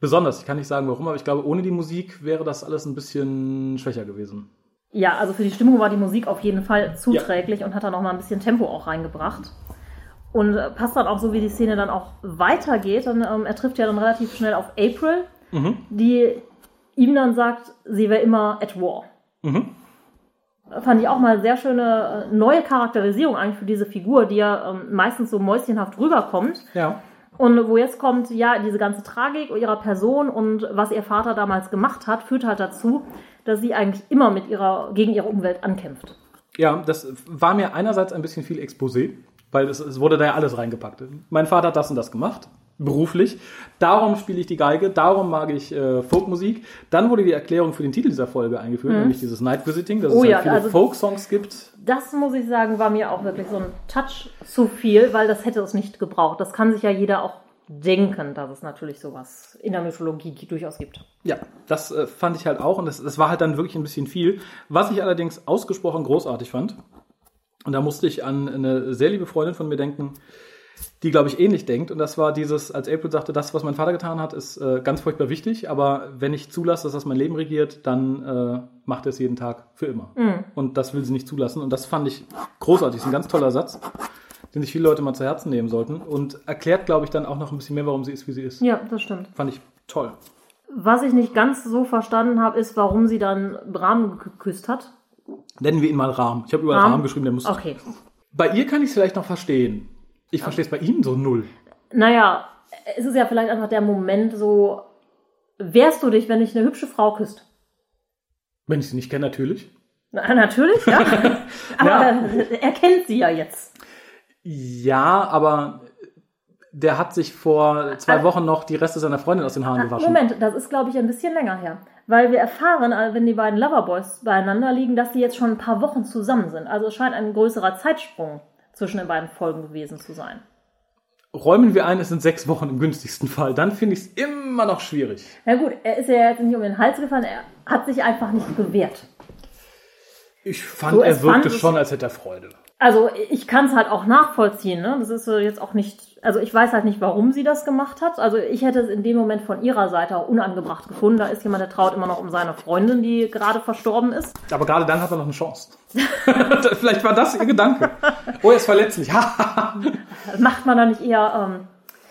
besonders. Ich kann nicht sagen, warum, aber ich glaube, ohne die Musik wäre das alles ein bisschen schwächer gewesen. Ja, also für die Stimmung war die Musik auf jeden Fall zuträglich und hat da noch mal ein bisschen Tempo auch reingebracht. Und äh, passt dann auch so, wie die Szene dann auch weitergeht. Dann, ähm, er trifft ja dann relativ schnell auf April, die ihm dann sagt, sie wäre immer at war. Mhm. Fand ich auch mal sehr schöne äh, neue Charakterisierung eigentlich für diese Figur, die ja ähm, meistens so mäuschenhaft rüberkommt. Ja. Und wo jetzt kommt, ja, diese ganze Tragik ihrer Person und was ihr Vater damals gemacht hat, führt halt dazu, dass sie eigentlich immer mit ihrer, gegen ihre Umwelt ankämpft. Ja, das war mir einerseits ein bisschen viel Exposé, weil es, es wurde da ja alles reingepackt. Mein Vater hat das und das gemacht, beruflich. Darum spiele ich die Geige, darum mag ich äh, Folkmusik. Dann wurde die Erklärung für den Titel dieser Folge eingeführt, nämlich dieses Night Visiting, dass Mhm. Oh es ja, halt viele also- Folk-Songs gibt. Das muss ich sagen, war mir auch wirklich so ein Touch zu viel, weil das hätte es nicht gebraucht. Das kann sich ja jeder auch denken, dass es natürlich sowas in der Mythologie durchaus gibt. Ja, das äh, fand ich halt auch und das, das war halt dann wirklich ein bisschen viel. Was ich allerdings ausgesprochen großartig fand, und da musste ich an eine sehr liebe Freundin von mir denken, die, glaube ich, ähnlich denkt. Und das war dieses, als April sagte, das, was mein Vater getan hat, ist äh, ganz furchtbar wichtig, aber wenn ich zulasse, dass das mein Leben regiert, dann äh, macht er es jeden Tag für immer. Und das will sie nicht zulassen. Und das fand ich großartig. Das ist ein ganz toller Satz, den sich viele Leute mal zu Herzen nehmen sollten. Und erklärt, glaube ich, dann auch noch ein bisschen mehr, warum sie ist, wie sie ist. Ja, das stimmt. Fand ich toll. Was ich nicht ganz so verstanden habe, ist, warum sie dann Bram geküsst hat. Nennen wir ihn mal Rahm. Ich habe überall Rahm? Rahm geschrieben, der muss. Okay. Bei ihr kann ich es vielleicht noch verstehen. Ich verstehe es bei ihm so null. Naja, es ist ja vielleicht einfach der Moment so, wehrst du dich, wenn dich eine hübsche Frau küsst? Wenn ich sie nicht kenne, natürlich. Na, natürlich, ja. Aber er kennt sie ja jetzt. Ja, aber der hat sich vor zwei Wochen noch die Reste seiner Freundin aus den Haaren gewaschen. Moment, das ist, glaube ich, ein bisschen länger her. Weil wir erfahren, äh, wenn die beiden Loverboys beieinander liegen, dass die jetzt schon ein paar Wochen zusammen sind. Also es scheint ein größerer Zeitsprung zwischen den beiden Folgen gewesen zu sein. Räumen wir ein, es sind sechs Wochen im günstigsten Fall. Dann finde ich es immer noch schwierig. Na gut, er ist ja jetzt nicht um den Hals gefallen, er hat sich einfach nicht gewehrt. Ich fand, So, er wirkte fand schon, als hätte er Freude. Also ich kann es halt auch nachvollziehen, ne? Das ist jetzt auch nicht, also ich weiß halt nicht, warum sie das gemacht hat. Also ich hätte es in dem Moment von ihrer Seite auch unangebracht gefunden. Da ist jemand, der traut immer noch um seine Freundin, die gerade verstorben ist. Aber gerade dann hat er noch eine Chance. Vielleicht war das ihr Gedanke. Oh, er ist verletzlich. Macht man da nicht eher ähm,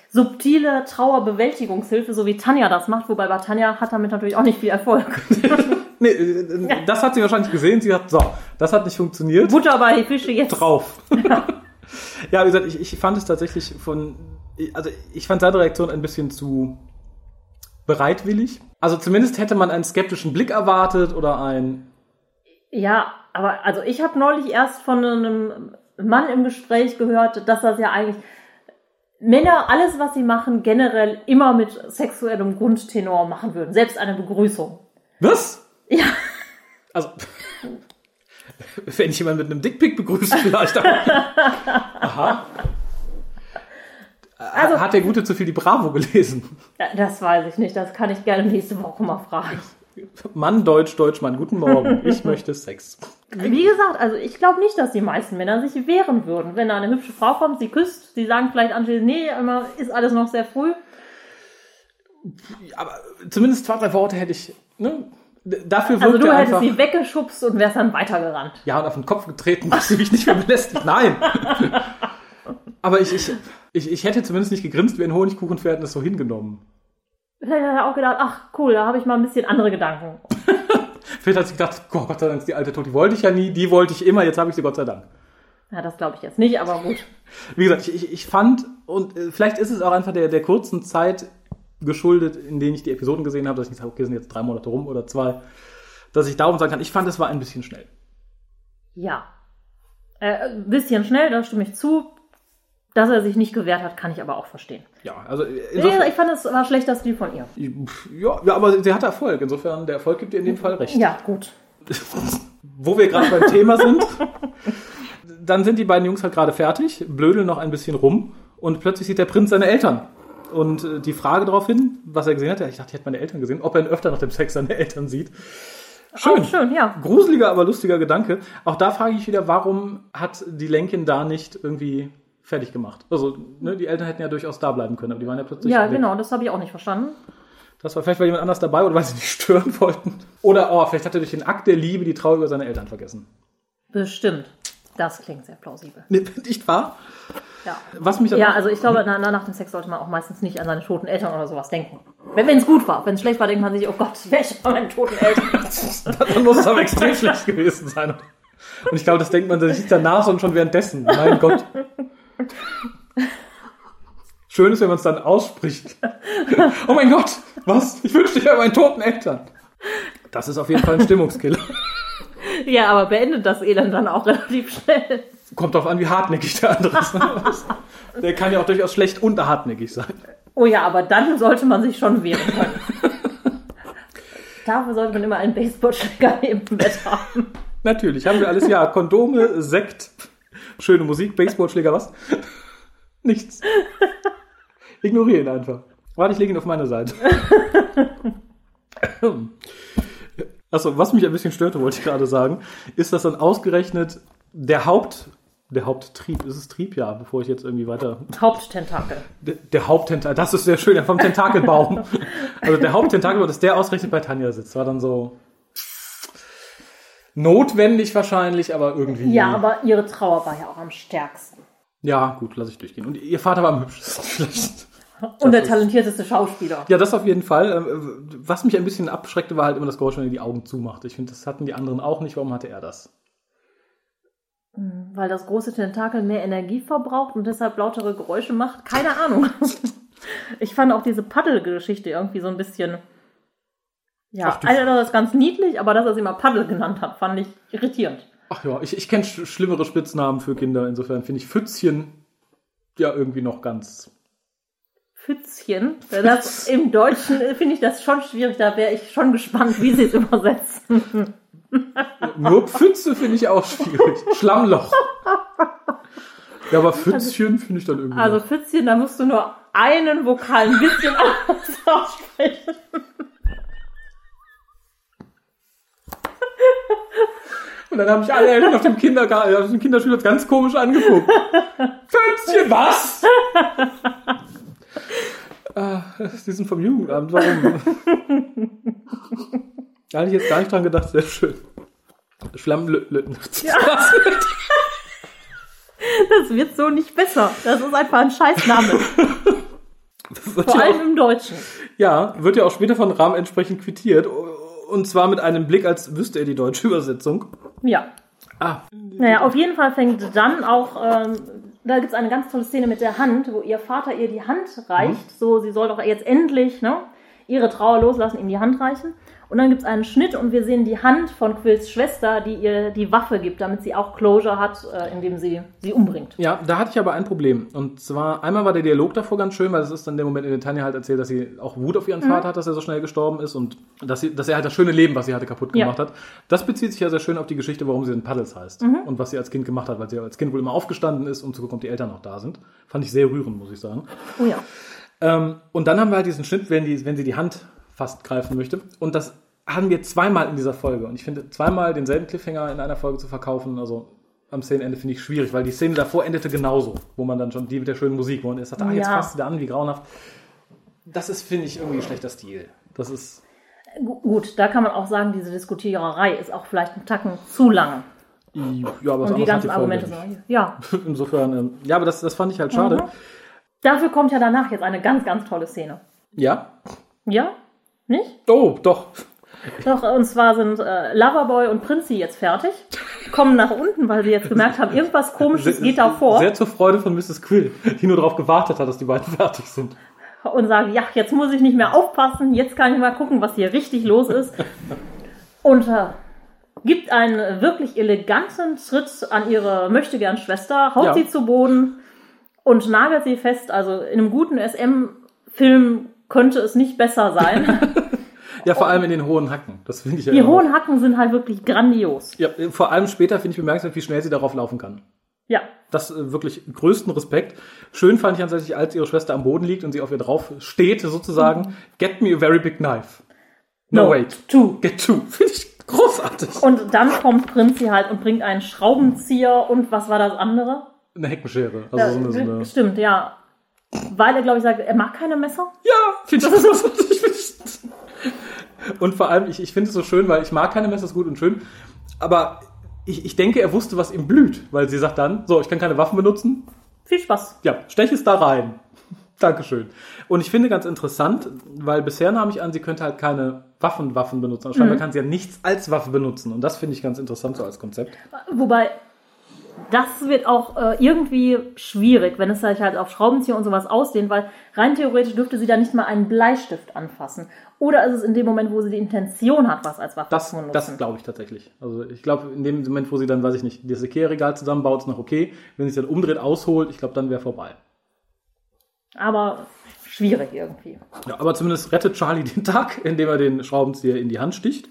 subtile Trauerbewältigungshilfe, so wie Tanja das macht? Wobei bei Tanja hat damit natürlich auch nicht viel Erfolg. nee, äh, das hat sie wahrscheinlich gesehen. Sie hat, so, das hat nicht funktioniert. Butter bei die Fische jetzt. drauf. ja, wie gesagt, ich, ich fand es tatsächlich von, also ich fand seine Reaktion ein bisschen zu bereitwillig. Also zumindest hätte man einen skeptischen Blick erwartet oder ein, Ja, aber also ich habe neulich erst von einem Mann im Gespräch gehört, dass das ja eigentlich Männer alles, was sie machen, generell immer mit sexuellem Grundtenor machen würden. Selbst eine Begrüßung. was? Ja. Also, wenn ich jemanden mit einem Dickpick begrüße, vielleicht. Aber, aha. Also- Hat der Gute zu viel die Bravo gelesen? Das weiß ich nicht. Das kann ich gerne nächste Woche mal fragen. Mann, Deutsch, Deutschmann, guten Morgen. Ich möchte Sex. Wie gesagt, also ich glaube nicht, dass die meisten Männer sich wehren würden. Wenn da eine hübsche Frau kommt, sie küsst, sie sagen vielleicht anschließend, nee, immer ist alles noch sehr früh. Aber zumindest zwei, drei Worte hätte ich, ne? Dafür Also du hättest einfach. sie weggeschubst und wärst dann weitergerannt. Ja, und auf den Kopf getreten, dass sie mich nicht mehr belästigt. Nein. Aber ich, ich, ich, ich hätte zumindest nicht gegrinst wie ein Honigkuchenpferd und es so hingenommen. Vielleicht hat er auch gedacht, ach cool, da habe ich mal ein bisschen andere Gedanken. Vielleicht hat sie gedacht, oh, Gott sei Dank ist die alte tot. Die wollte ich ja nie, die wollte ich immer, jetzt habe ich sie Gott sei Dank. Ja, das glaube ich jetzt nicht, aber gut. Wie gesagt, ich, ich, ich fand, und äh, vielleicht ist es auch einfach der, der kurzen Zeit geschuldet, in denen ich die Episoden gesehen habe, dass ich nicht sage, okay, sind jetzt drei Monate rum oder zwei, dass ich darum sagen kann, ich fand, es war ein bisschen schnell. Ja. Äh, ein bisschen schnell, da stimme ich zu. Dass er sich nicht gewehrt hat, kann ich aber auch verstehen. Ja, also äh, ich fand, es war schlechter Stil von ihr. ja, ja, aber sie hatte Erfolg. Insofern, der Erfolg gibt ihr in dem Fall recht. Ja, gut. Wo wir gerade beim Thema sind, dann sind die beiden Jungs halt gerade fertig, blödeln noch ein bisschen rum und plötzlich sieht der Prinz seine Eltern. Und äh, die Frage daraufhin, was er gesehen hat, ja, ich dachte, ich hätte meine Eltern gesehen, ob er ihn öfter nach dem Sex seine Eltern sieht. Schön. Auch schön, ja. Gruseliger, aber lustiger Gedanke. Auch da frage ich wieder, warum hat die Lenkin da nicht irgendwie fertig gemacht? Also, ne, die Eltern hätten ja durchaus da bleiben können, aber die waren ja plötzlich Ja, weg. genau, das habe ich auch nicht verstanden. Das war vielleicht, weil jemand anders dabei oder weil sie nicht stören wollten. Oder, oh, vielleicht hat er durch den Akt der Liebe die Trauer über seine Eltern vergessen. Bestimmt. Das klingt sehr plausibel. Nee, nicht wahr? Ja. Was mich Ja, also ich glaube, na, na, nach dem Sex sollte man auch meistens nicht an seine toten Eltern oder sowas denken. Wenn es gut war. Wenn es schlecht war, denkt man sich, oh Gott, welche von meinen toten Eltern? dann muss es aber extrem schlecht gewesen sein. Und ich glaube, das denkt man sich nicht danach, sondern schon währenddessen. Mein Gott. schön ist, wenn man es dann ausspricht. oh mein Gott, was? Ich wünschte, ich wäre meinen toten Eltern. Das ist auf jeden Fall ein Stimmungskiller. Ja, aber beendet das Elend dann auch relativ schnell. Kommt drauf an, wie hartnäckig der andere ist. Der kann ja auch durchaus schlecht und hartnäckig sein. Oh ja, aber dann sollte man sich schon wehren können. Dafür sollte man immer einen Baseballschläger im Bett haben. Natürlich, haben wir alles. Ja, Kondome, Sekt, schöne Musik, Baseballschläger, was? Nichts. Ignoriere ihn einfach. Warte, ich lege ihn auf meine Seite. Achso, was mich ein bisschen störte, wollte ich gerade sagen, ist, dass dann ausgerechnet der Haupt, der Haupttrieb, ist es Trieb? Ja, bevor ich jetzt irgendwie weiter. Haupttentakel. Der, der Haupttentakel, das ist sehr schön, vom Tentakelbaum. also der Haupttentakel, dass der ausgerechnet bei Tanja sitzt, war dann so notwendig wahrscheinlich, aber irgendwie. Ja, aber ihre Trauer war ja auch am stärksten. Ja, gut, lass ich durchgehen. Und ihr Vater war am hübschesten vielleicht. Und der ist- talentierteste Schauspieler. Ja, das auf jeden Fall. Ähm, Was mich ein bisschen abschreckte, war halt immer, dass Gorsch, wenn er die Augen zumachte. Ich finde, das hatten die anderen auch nicht. Warum hatte er das? Weil das große Tentakel mehr Energie verbraucht und deshalb lautere Geräusche macht. Keine Ahnung. Ich fand auch diese Paddelgeschichte irgendwie so ein bisschen. Ja, Ach, du- einerseits ganz niedlich, aber dass er sie mal Paddel genannt hat, fand ich irritierend. Ach ja, ich, ich kenne sch schlimmere Spitznamen für Kinder. Insofern finde ich Pfützchen ja irgendwie noch ganz. Pfützchen. Das im Deutschen äh, finde ich das schon schwierig. Da wäre ich schon gespannt, wie sie es übersetzen. Nur Pfütze finde ich auch schwierig. Schlammloch. Ja, aber Pfützchen finde ich dann irgendwie. Also. Pfützchen, da musst du nur einen Vokal ein bisschen anders aussprechen. Und dann haben mich alle Eltern auf dem Kindergarten, auf dem Kinderspielplatz ganz komisch angeguckt. Pfützchen, was? Ah, die sind vom Jugendamt, warum? da hatte ich jetzt gar nicht dran gedacht, sehr schön. Schlammlütten. Das wird so nicht besser. Das ist einfach ein Scheißname. Vor allem im Deutschen. Ja, wird ja auch später von Rahm entsprechend quittiert. Und zwar mit einem Blick, als wüsste er die deutsche Übersetzung. Ja. Ah, Naja, auf jeden Fall fängt dann auch, ähm, da gibt es eine ganz tolle Szene mit der Hand, wo ihr Vater ihr die Hand reicht. So, sie soll doch jetzt endlich ne, ihre Trauer loslassen, ihm die Hand reichen. Und dann gibt es einen Schnitt und wir sehen die Hand von Quills Schwester, die ihr die Waffe gibt, damit sie auch Closure hat, äh, indem sie sie umbringt. Ja, da hatte ich aber ein Problem. Und zwar, einmal war der Dialog davor ganz schön, weil das ist dann der Moment, in dem Tanja halt erzählt, dass sie auch Wut auf ihren Vater hat, dass er so schnell gestorben ist und dass, sie, dass er halt das schöne Leben, was sie hatte, kaputt Ja. gemacht hat. Das bezieht sich ja sehr schön auf die Geschichte, warum sie in Paddles heißt und was sie als Kind gemacht hat, weil sie als Kind wohl immer aufgestanden ist, um zu gucken, ob die Eltern noch da sind. Fand ich sehr rührend, muss ich sagen. Oh ja. Ähm, und dann haben wir halt diesen Schnitt, wenn, die, wenn sie die Hand fast greifen möchte. Und das haben wir zweimal in dieser Folge. Und ich finde, zweimal denselben Cliffhanger in einer Folge zu verkaufen, also am Szenenende finde ich schwierig, weil die Szene davor endete genauso, wo man dann schon die mit der schönen Musik, wo man erst sagt, ah, jetzt Ja. fasst sie da an, wie grauenhaft. Das ist, finde ich, irgendwie ein schlechter Stil. Das ist, Gu- Gut, da kann man auch sagen, diese Diskutiererei ist auch vielleicht ein Tacken zu lang. ja, aber Und die ganzen Folge Argumente sind. Ja. Insofern, ähm, ja, aber das, das fand ich halt schade. Mhm. Dafür kommt ja danach jetzt eine ganz, ganz tolle Szene. Ja. Ja? Nicht? Oh, doch. Doch, und zwar sind äh, Loverboy und Prinzi jetzt fertig, kommen nach unten, weil sie jetzt gemerkt haben, irgendwas komisches geht da vor Sehr zur Freude von Mrs. Quill, die nur darauf gewartet hat, dass die beiden fertig sind. und sagen, ja, jetzt muss ich nicht mehr aufpassen, jetzt kann ich mal gucken, was hier richtig los ist. Und äh, gibt einen wirklich eleganten Schritt an ihre möchtegern Schwester, haut Ja. sie zu Boden und nagelt sie fest. Also in einem guten SM-Film könnte es nicht besser sein. Ja, vor allem in den hohen Hacken. Das finde ich ja Die hohen Hacken sind halt wirklich grandios. Ja, vor allem später finde ich bemerkenswert, wie schnell sie darauf laufen kann. Ja, Das äh, wirklich größten Respekt. Schön fand ich tatsächlich, als ihre Schwester am Boden liegt und sie auf ihr drauf steht, sozusagen, get me a very big knife. No, No, wait. two. Get two. Finde ich großartig. Und dann kommt Prinzi halt und bringt einen Schraubenzieher und was war das andere? Eine Heckenschere. Also so eine, so eine, Stimmt, ja. Weil er, glaube ich, sagt, er mag keine Messer. ja, finde ich großartig. Find ich- Und vor allem, ich, ich finde es so schön, weil ich mag keine Messer, ist gut und schön. Aber ich, ich denke, er wusste, was ihm blüht. Weil sie sagt dann, so, ich kann keine Waffen benutzen, Viel Spaß. Ja, stech es da rein. Dankeschön. Und ich finde ganz interessant, weil bisher nahm ich an, sie könnte halt keine Waffen, Waffen benutzen. Aber scheinbar kann sie ja nichts als Waffe benutzen. Und das finde ich ganz interessant so als Konzept. Wobei, das wird auch äh, irgendwie schwierig, wenn es sich halt auf Schraubenzieher und sowas ausdehnt, weil rein theoretisch dürfte sie da nicht mal einen Bleistift anfassen. Oder ist es in dem Moment, wo sie die Intention hat, was als Waffe Das, zu nutzen? das glaube ich tatsächlich. Also ich glaube, in dem Moment, wo sie dann, weiß ich nicht, das Ikea-Regal zusammenbaut, ist noch okay. Wenn sie sich dann umdreht, ausholt, ich glaube, dann wäre vorbei. Aber schwierig irgendwie. Ja, aber zumindest rettet Charlie den Tag, indem er den Schraubenzieher in die Hand sticht.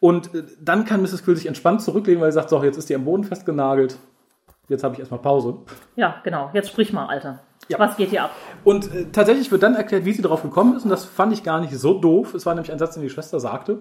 Und äh, dann kann Mrs. Quill sich entspannt zurücklegen, weil sie sagt, so, jetzt ist die am Boden festgenagelt. Jetzt habe ich erstmal Pause. Ja, genau. Jetzt sprich mal, Alter. Ja. Was geht hier ab? Und äh, tatsächlich wird dann erklärt, wie sie darauf gekommen ist. Und das fand ich gar nicht so doof. Es war nämlich ein Satz, den die Schwester sagte.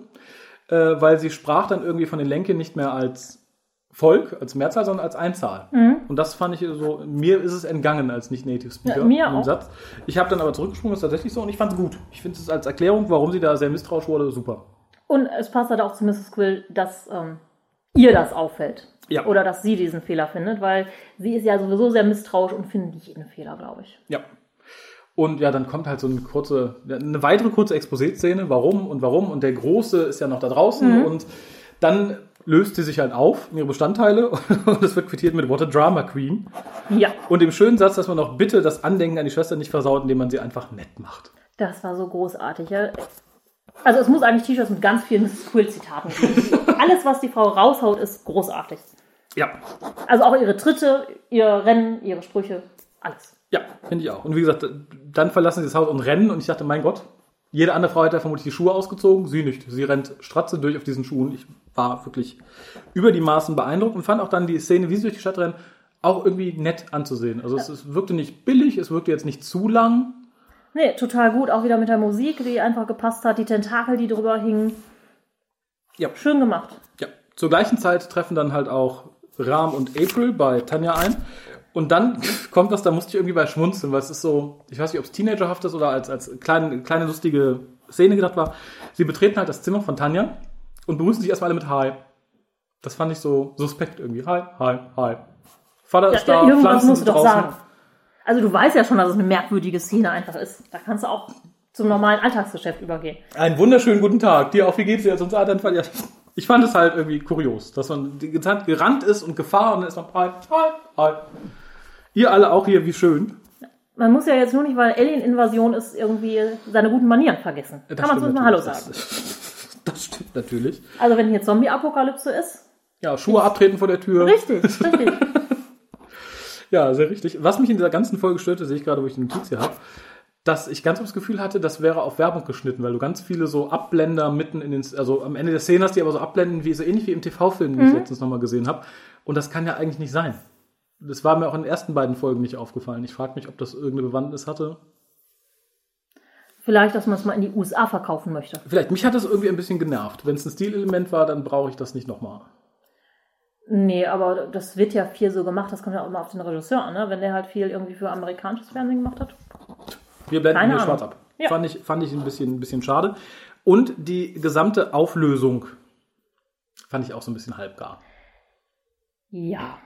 Äh, weil sie sprach dann irgendwie von den Lenken nicht mehr als Volk, als Mehrzahl, sondern als Einzahl. Und das fand ich so, mir ist es entgangen als Nicht-Native-Speaker. Ja, mir auch. Satz. Ich habe dann aber zurückgesprungen, das ist tatsächlich so. Und ich fand es gut. Ich finde es als Erklärung, warum sie da sehr misstrauisch wurde, super. Und es passt halt auch zu Mrs. Quill, dass ähm, ihr das auffällt. Ja. Oder dass sie diesen Fehler findet, weil sie ist ja sowieso sehr misstrauisch und findet nicht jeden Fehler, glaube ich. Ja. Und ja, dann kommt halt so eine kurze, eine weitere kurze Exposé-Szene, warum und warum. Und der Große ist ja noch da draußen. Und dann löst sie sich halt auf in ihre Bestandteile und es wird quittiert mit What a Drama Queen. Ja, Und dem schönen Satz, dass man noch bitte das Andenken an die Schwester nicht versaut, indem man sie einfach nett macht. das war so großartig. Ja. Also es muss eigentlich T-Shirts mit ganz vielen Mrs. Quill-Zitaten geben. Alles, was die Frau raushaut, ist großartig. Ja. Also auch ihre Tritte, ihr Rennen, ihre Sprüche, alles. Ja, finde ich auch. Und wie gesagt, dann verlassen sie das Haus und rennen und ich dachte, mein Gott, jede andere Frau hätte vermutlich die Schuhe ausgezogen, sie nicht. Sie rennt stratze durch auf diesen Schuhen. Ich war wirklich über die Maßen beeindruckt und fand auch dann die Szene, wie sie durch die Stadt rennen, auch irgendwie nett anzusehen. Also es, es wirkte nicht billig, es wirkte jetzt nicht zu lang. Nee, total gut. Auch wieder mit der Musik, die einfach gepasst hat, die Tentakel, die drüber hingen. Ja. Schön gemacht. Ja. Zur gleichen Zeit treffen dann halt auch Ram und April bei Tanja ein. Und dann kommt was, da musste ich irgendwie bei schmunzeln, weil es ist so, ich weiß nicht, ob es teenagerhaft ist oder als, als kleine, kleine lustige Szene gedacht war. Sie betreten halt das Zimmer von Tanja und begrüßen sich erstmal alle mit Hi. Das fand ich so suspekt irgendwie. Hi, hi, hi. Vater Ja, ist da, ja, irgendwas Pflanzen musst du sind doch draußen. sagen. Also du weißt ja schon, dass es eine merkwürdige Szene einfach ist. Da kannst du auch zum normalen Alltagsgeschäft übergehen. Einen wunderschönen guten Tag. Dir auch, wie geht's dir? Sonst ah, dann, ja, ich fand es halt irgendwie kurios, dass man die ganze Zeit gerannt ist und Gefahr und dann ist man hi, hi, hi. Ihr alle auch hier, wie schön. Man muss ja jetzt nur nicht, weil Alien-Invasion ist, irgendwie seine guten Manieren vergessen. Das Kann man zumindest mal Hallo sagen. Das, das stimmt natürlich. Also wenn hier Zombie-Apokalypse ist. Ja, Schuhe abtreten vor der Tür. Richtig, richtig. Ja, sehr richtig. Was mich in dieser ganzen Folge störte, sehe ich gerade, wo ich die Notiz hier habe, dass ich ganz das Gefühl hatte, das wäre auf Werbung geschnitten, weil du ganz viele so Abblender mitten in den, also am Ende der Szene hast, die aber so abblenden, wie so ähnlich wie im TV-Film, den ich letztens nochmal gesehen habe. Und das kann ja eigentlich nicht sein. Das war mir auch in den ersten beiden Folgen nicht aufgefallen. Ich frage mich, ob das irgendeine Bewandtnis hatte. Vielleicht, dass man es mal in die USA verkaufen möchte. Vielleicht, mich hat das irgendwie ein bisschen genervt. Wenn es ein Stilelement war, dann brauche ich das nicht nochmal. Nee, aber das wird ja viel so gemacht. Das kommt ja auch immer auf den Regisseur an, ne? Wenn der halt viel irgendwie für amerikanisches Fernsehen gemacht hat. Wir blenden Keine hier Ahnung. schwarz ab. Ja. Fand, ich, fand ich ein bisschen, ein bisschen schade. Und die gesamte Auflösung fand ich auch so ein bisschen halbgar. Ja.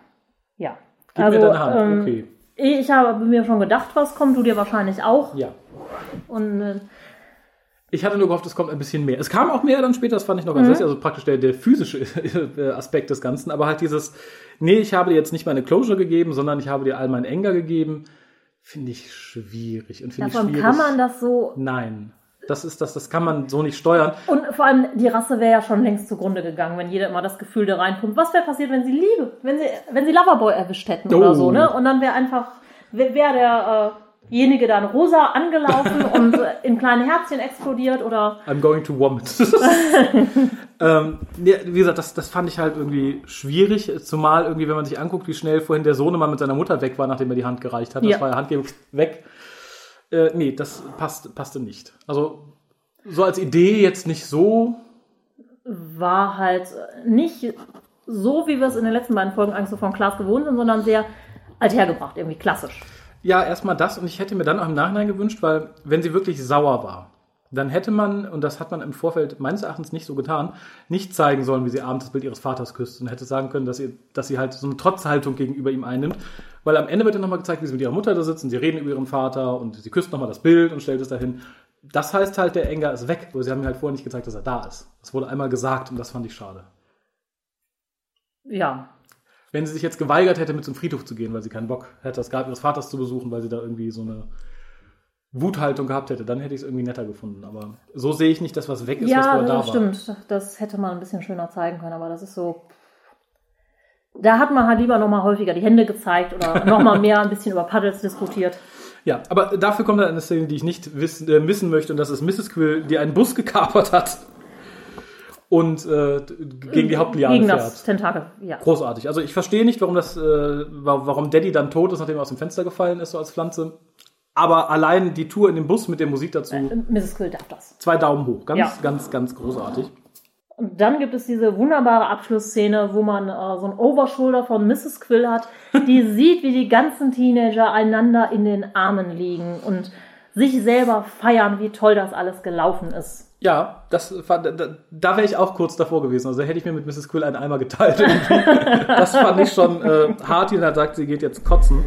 Ja. Gib mir deine Hand. ähm, okay. Ich habe mir schon gedacht, was kommt, du dir wahrscheinlich auch. Ja. Und äh, Ich hatte nur gehofft, es kommt ein bisschen mehr. Es kam auch mehr dann später, das fand ich noch ganz Mhm. lustig, also praktisch der, der physische äh, Aspekt des Ganzen, aber halt dieses, nee, ich habe dir jetzt nicht meine Closure gegeben, sondern ich habe dir all meinen Anger gegeben, finde ich schwierig und finde ich davon schwierig. kann man das so. Nein. Das ist das, das kann man so nicht steuern. Und vor allem, die Rasse wäre ja schon längst zugrunde gegangen, wenn jeder immer das Gefühl da reinpumpt. Was wäre passiert, wenn sie Liebe, wenn sie, wenn sie Loverboy erwischt hätten Oh. oder so, ne? Und dann wäre einfach, wäre wär derjenige dann rosa angelaufen und in kleine Herzchen explodiert oder. I'm going to vomit. ähm, nee, wie gesagt, das, das fand ich halt irgendwie schwierig, zumal irgendwie, wenn man sich anguckt, wie schnell vorhin der Sohnemann mit seiner Mutter weg war, nachdem er die Hand gereicht hat. Das Ja. war ja Handgebung weg. Äh, nee, das passt, passte nicht. Also so als Idee jetzt nicht so. war halt nicht so, wie wir es in den letzten beiden Folgen eigentlich so von Klaas gewohnt sind, sondern sehr althergebracht, irgendwie klassisch. Ja, erstmal das und ich hätte mir dann auch im Nachhinein gewünscht, weil wenn sie wirklich sauer war, dann hätte man, und das hat man im Vorfeld meines Erachtens nicht so getan, nicht zeigen sollen, wie sie abends das Bild ihres Vaters küsst und hätte sagen können, dass sie, dass sie halt so eine Trotzhaltung gegenüber ihm einnimmt. Weil am Ende wird dann nochmal gezeigt, wie sie mit ihrer Mutter da sitzt und sie reden über ihren Vater und sie küsst nochmal das Bild und stellt es dahin. Das heißt halt, der Enger ist weg, weil sie haben mir halt vorher nicht gezeigt, dass er da ist. Das wurde einmal gesagt und das fand ich schade. Ja. Wenn sie sich jetzt geweigert hätte, mit zum Friedhof zu gehen, weil sie keinen Bock hätte, das Grab ihres Vaters zu besuchen, weil sie da irgendwie so eine Wuthaltung gehabt hätte, dann hätte ich es irgendwie netter gefunden. Aber so sehe ich nicht, dass was weg ist, was Ja, vorher da das war. stimmt. Das hätte man ein bisschen schöner zeigen können, aber das ist so. Da hat man halt lieber nochmal häufiger die Hände gezeigt oder nochmal mehr ein bisschen über Paddles diskutiert. Ja, aber dafür kommt dann eine Szene, die ich nicht wissen, äh, missen möchte, und das ist Mrs. Quill, die einen Bus gekapert hat und äh, gegen die Hauptliane Gegen fährt. das Tentakel, ja. Großartig. Also ich verstehe nicht, warum das, äh, wa- warum Daddy dann tot ist, nachdem er aus dem Fenster gefallen ist, so als Pflanze. Aber allein die Tour in dem Bus mit der Musik dazu, Mrs. Quill darf das. zwei Daumen hoch. Ganz, Ja. ganz, ganz großartig. Und dann gibt es diese wunderbare Abschlussszene, wo man äh, so ein Overshoulder von Mrs. Quill hat, die sieht, wie die ganzen Teenager einander in den Armen liegen und sich selber feiern, wie toll das alles gelaufen ist. Ja, das fand, da, da wäre ich auch kurz davor gewesen. Also hätte ich mir mit Mrs. Quill einen Eimer geteilt. irgendwie. das fand ich schon äh, hart, die dann sagt, sie geht jetzt kotzen.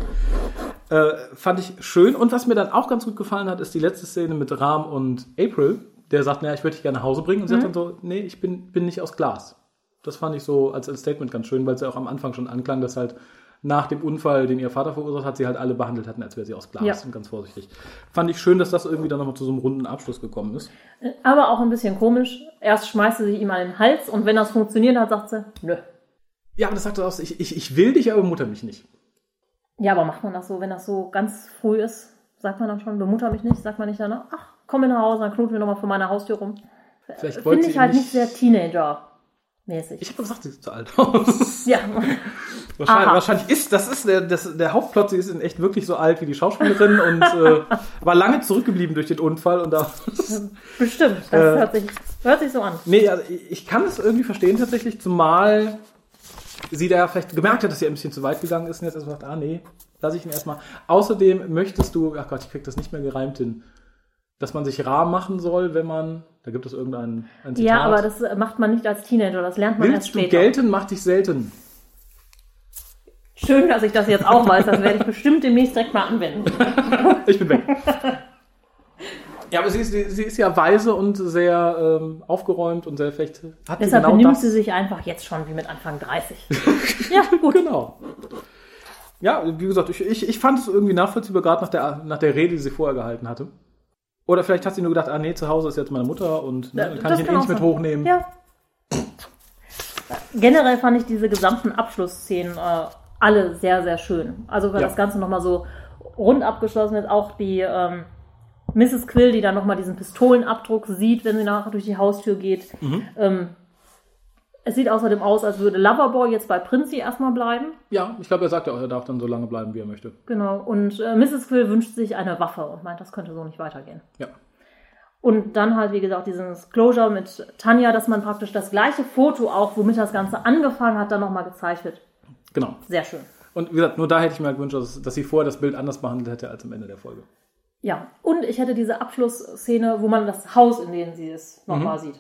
Äh, fand ich schön. Und was mir dann auch ganz gut gefallen hat, ist die letzte Szene mit Ram und April. Der sagt, naja, ich würde dich gerne nach Hause bringen. Und sie sagt dann so, nee, ich bin, bin nicht aus Glas. Das fand ich so als, als Statement ganz schön, weil es ja auch am Anfang schon anklang, dass halt nach dem Unfall, den ihr Vater verursacht hat, sie halt alle behandelt hatten, als wäre sie aus Glas Ja. und ganz vorsichtig. Fand ich schön, dass das irgendwie dann nochmal zu so einem runden Abschluss gekommen ist. Aber auch ein bisschen komisch. Erst schmeißt sie sich ihm an den Hals und wenn das funktioniert hat, sagt sie, nö. Ja, aber das sagt er aus, ich, ich, ich will dich, aber mutter mich nicht. Ja, aber macht man das so, wenn das so ganz früh ist? Sagt man dann schon, bemutter mich nicht? Sagt man nicht danach, ach, komm mir nach Hause, dann knuten wir nochmal vor meiner Haustür rum. Vielleicht wollte Finde ich halt ihn nicht sehr Teenager-mäßig. Ich habe gesagt, sie ist zu alt aus. Ja, wahrscheinlich, wahrscheinlich ist, das ist der, das, der Hauptplot, sie ist in echt wirklich so alt wie die Schauspielerin und äh, war lange zurückgeblieben durch den Unfall und da. bestimmt. Das Äh. hört, sich, hört sich so an. nee, also ich kann es irgendwie verstehen tatsächlich, zumal sie da vielleicht gemerkt hat, dass sie ein bisschen zu weit gegangen ist und jetzt erstmal sagt, ah nee, lass ich ihn erstmal. Außerdem möchtest du, ach Gott, ich krieg das nicht mehr gereimt hin, dass man sich rar machen soll, wenn man, da gibt es irgendein ein Zitat. Ja, aber das macht man nicht als Teenager, das lernt man erst Willst du später. gelten, mach dich selten. Schön, dass ich das jetzt auch weiß, das werde ich bestimmt demnächst direkt mal anwenden. Ich bin weg. Ja, aber sie ist, sie ist ja weise und sehr ähm, aufgeräumt und sehr vielleicht hat sie Deshalb genau benimmt das. sie sich einfach jetzt schon wie mit Anfang 30. ja, gut. Genau. Ja, wie gesagt, ich, ich, ich fand es irgendwie nachvollziehbar, gerade nach der, nach der Rede, die sie vorher gehalten hatte. Oder vielleicht hat sie nur gedacht, ah nee, zu Hause ist jetzt meine Mutter und ne, dann kann Das ich ihn eh nicht mit hochnehmen. Ja. Generell fand ich diese gesamten Abschlussszenen äh, alle sehr, sehr schön. Also weil Ja. das Ganze nochmal so rund abgeschlossen ist. Auch die ähm, Mrs. Quill, die dann nochmal diesen Pistolenabdruck sieht, wenn sie nachher durch die Haustür geht. Mhm. Ähm, es sieht außerdem aus, als würde Loverboy jetzt bei Prinzi erstmal bleiben. Ja, ich glaube, er sagt ja auch, er darf dann so lange bleiben, wie er möchte. Genau. Und äh, Mrs. Quill wünscht sich eine Waffe und meint, das könnte so nicht weitergehen. Ja. Und dann halt, wie gesagt, dieses Closure mit Tanja, dass man praktisch das gleiche Foto auch, womit das Ganze angefangen hat, dann nochmal gezeigt wird. Genau. Sehr schön. Und wie gesagt, nur da hätte ich mir halt gewünscht, dass, dass sie vorher das Bild anders behandelt hätte als am Ende der Folge. Ja, und ich hätte diese Abschlussszene, wo man das Haus, in dem sie ist, nochmal sieht.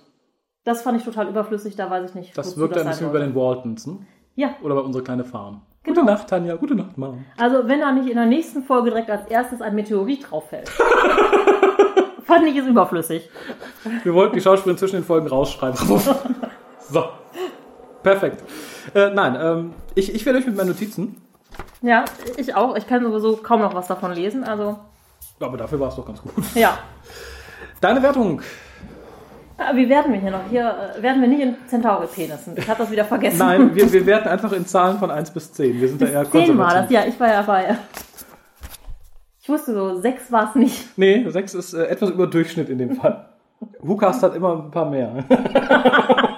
Das fand ich total überflüssig, da weiß ich nicht. Das wirkt ein bisschen wie bei den Waltons, ne? Ja, Oder bei unserer kleine Farm. Genau. Gute Nacht, Tanja. Gute Nacht, Mom. also wenn da nicht in der nächsten Folge direkt als erstes ein Meteorit drauf fällt. fand ich es überflüssig. Wir wollten die Schauspielerin zwischen den Folgen rausschreiben. so. Perfekt. Äh, nein, ähm, ich, ich werde euch mit meinen Notizen. Ja, ich auch. Ich kann sowieso kaum noch was davon lesen, also Aber dafür war es doch ganz gut. ja. Deine Wertung. Ah, Wie werden wir hier noch? Hier äh, werden wir nicht in Centauri-Penissen. Ich habe das wieder vergessen. Nein, wir, wir werten einfach in Zahlen von 1 bis 10. Wir sind da eher Zehn war das, ja, ich war ja bei. Ich wusste so, sechs war es nicht. Nee, 6 ist äh, etwas über Durchschnitt in dem Fall. Hucast hat immer ein paar mehr.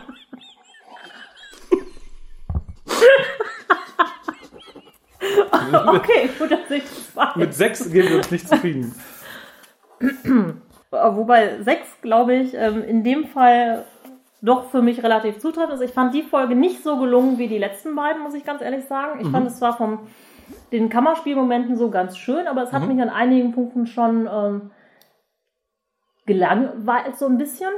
Okay, gut, dass ich zwei. Mit 6 geben wir uns nicht zufrieden. Wobei sechs, glaube ich, ähm, in dem Fall doch für mich relativ zutreffend ist. Ich fand die Folge nicht so gelungen wie die letzten beiden, muss ich ganz ehrlich sagen. Ich fand es zwar von den Kammerspielmomenten so ganz schön, aber es hat mich an einigen Punkten schon ähm, gelangweilt so ein bisschen.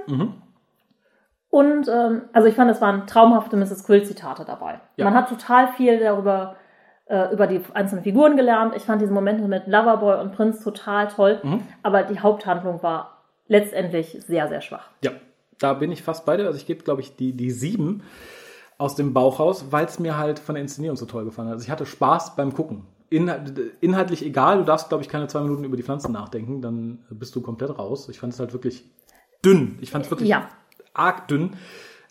Und ähm, also ich fand, es waren traumhafte Mrs. Quill-Zitate dabei. Ja. Man hat total viel darüber äh, über die einzelnen Figuren gelernt. Ich fand diese Momente mit Loverboy und Prinz total toll, aber die Haupthandlung war letztendlich sehr, sehr schwach. Ja, da bin ich fast bei dir. Also ich gebe, glaube ich, die, die 7. aus dem Bauch raus, weil es mir halt von der Inszenierung so toll gefallen hat. Also ich hatte Spaß beim Gucken. Inhalt, inhaltlich egal, du darfst, glaube ich, keine zwei Minuten über die Pflanzen nachdenken, dann bist du komplett raus. Ich fand es halt wirklich dünn. Ich fand es wirklich Ja. arg dünn.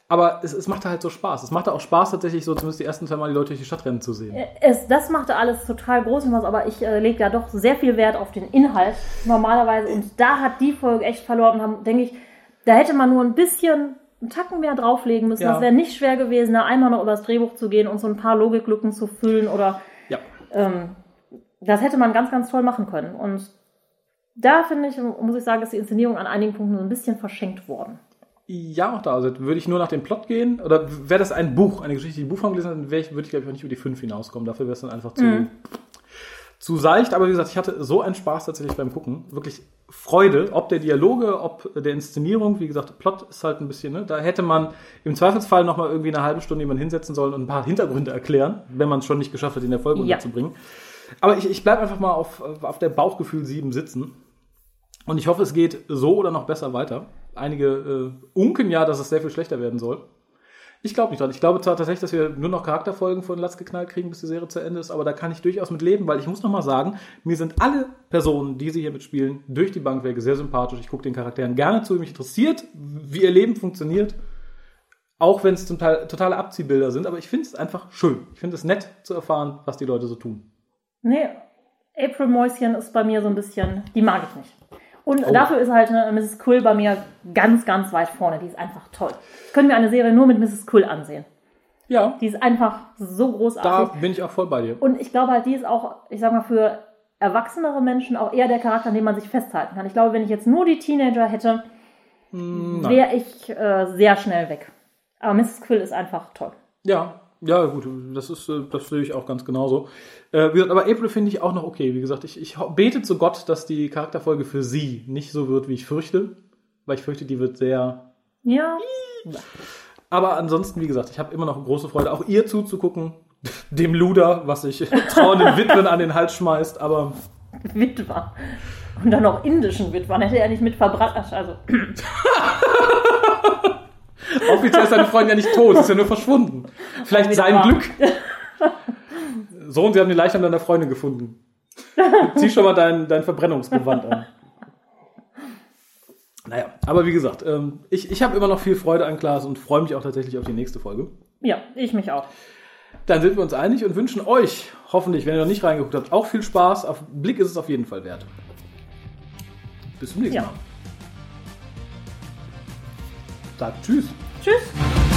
Aber es, es machte halt so Spaß. Es machte auch Spaß, tatsächlich so zumindest die ersten zwei Mal die Leute durch die Stadt rennen zu sehen. Es, das machte alles total groß und was, aber ich äh, lege ja doch sehr viel Wert auf den Inhalt normalerweise. Und da hat die Folge echt verloren. Haben, denke ich, da hätte man nur ein bisschen einen Tacken mehr drauflegen müssen. Ja. Das wäre nicht schwer gewesen, da einmal noch übers Drehbuch zu gehen und so ein paar Logiklücken zu füllen oder Ja. ähm, das hätte man ganz, ganz toll machen können. Und da finde ich, muss ich sagen, ist die Inszenierung an einigen Punkten so ein bisschen verschenkt worden. Ja, auch da. Also würde ich nur nach dem Plot gehen, oder wäre das ein Buch, eine Geschichte, die ich Buchform gelesen wäre ich, würde ich, glaube ich, auch nicht über die fünf hinauskommen. Dafür wäre es dann einfach zu, zu seicht. Aber wie gesagt, ich hatte so einen Spaß tatsächlich beim Gucken. Wirklich Freude, ob der Dialoge, ob der Inszenierung. Wie gesagt, Plot ist halt ein bisschen, ne? Da hätte man im Zweifelsfall nochmal irgendwie eine halbe Stunde jemanden hinsetzen sollen und ein paar Hintergründe erklären, wenn man es schon nicht geschafft hat, in der Folge Ja. unterzubringen. Aber ich, ich bleibe einfach mal auf, auf der Bauchgefühl 7 sitzen. Und ich hoffe, es geht so oder noch besser weiter. Einige äh, unken ja, dass es sehr viel schlechter werden soll. Ich glaube nicht dran. Ich glaube zwar tatsächlich, dass wir nur noch Charakterfolgen von Latz geknallt kriegen, bis die Serie zu Ende ist, aber da kann ich durchaus mit leben, weil ich muss noch mal sagen, mir sind alle Personen, die sie hier mitspielen, durch die Bank weg sehr sympathisch. Ich gucke den Charakteren gerne zu, mich interessiert, wie ihr Leben funktioniert. Auch wenn es zum Teil totale Abziehbilder sind, aber ich finde es einfach schön. Ich finde es nett zu erfahren, was die Leute so tun. Nee, April Mäuschen ist bei mir so ein bisschen, die mag ich nicht. Und Oh. dafür ist halt eine Mrs. Quill bei mir ganz, ganz weit vorne. Die ist einfach toll. Ich könnte mir eine Serie nur mit Mrs. Quill ansehen. Ja, Die ist einfach so da großartig. bin ich auch voll bei dir. Und ich glaube halt, die ist auch, ich sag mal, für erwachsenere Menschen auch eher der Charakter, an dem man sich festhalten kann. Ich glaube, wenn ich jetzt nur die Teenager hätte, wäre ich äh, sehr schnell weg. Aber Mrs. Quill ist einfach toll. Ja, ja, gut, das ist, äh, das sehe ich auch ganz genauso. Äh, aber April finde ich auch noch okay. Wie gesagt, ich, ich bete zu Gott, dass die Charakterfolge für sie nicht so wird, wie ich fürchte. Weil ich fürchte, die wird sehr. Ja, Aber ansonsten, wie gesagt, ich habe immer noch große Freude, auch ihr zuzugucken. Dem Luder, was sich trauernden Witwen an den Hals schmeißt. Aber Witwer. Und dann noch indischen Witwern. Hätte er nicht mit verbrannt. Also, offiziell ist seine Freundin ja nicht tot, sie ist ja nur verschwunden. Vielleicht sein. Glück. So, und sie haben den Leichnam deiner Freundin gefunden. Zieh schon mal dein, dein Verbrennungsgewand an. Naja, aber wie gesagt, ähm, ich, ich habe immer noch viel Freude an Klaas und freue mich auch tatsächlich auf die nächste Folge. ja, ich mich auch. Dann sind wir uns einig und wünschen euch hoffentlich, wenn ihr noch nicht reingeguckt habt, auch viel Spaß. Auf Blick ist es auf jeden Fall wert. Bis zum nächsten Ja. Mal. Sagt Tschüss. Tschüss.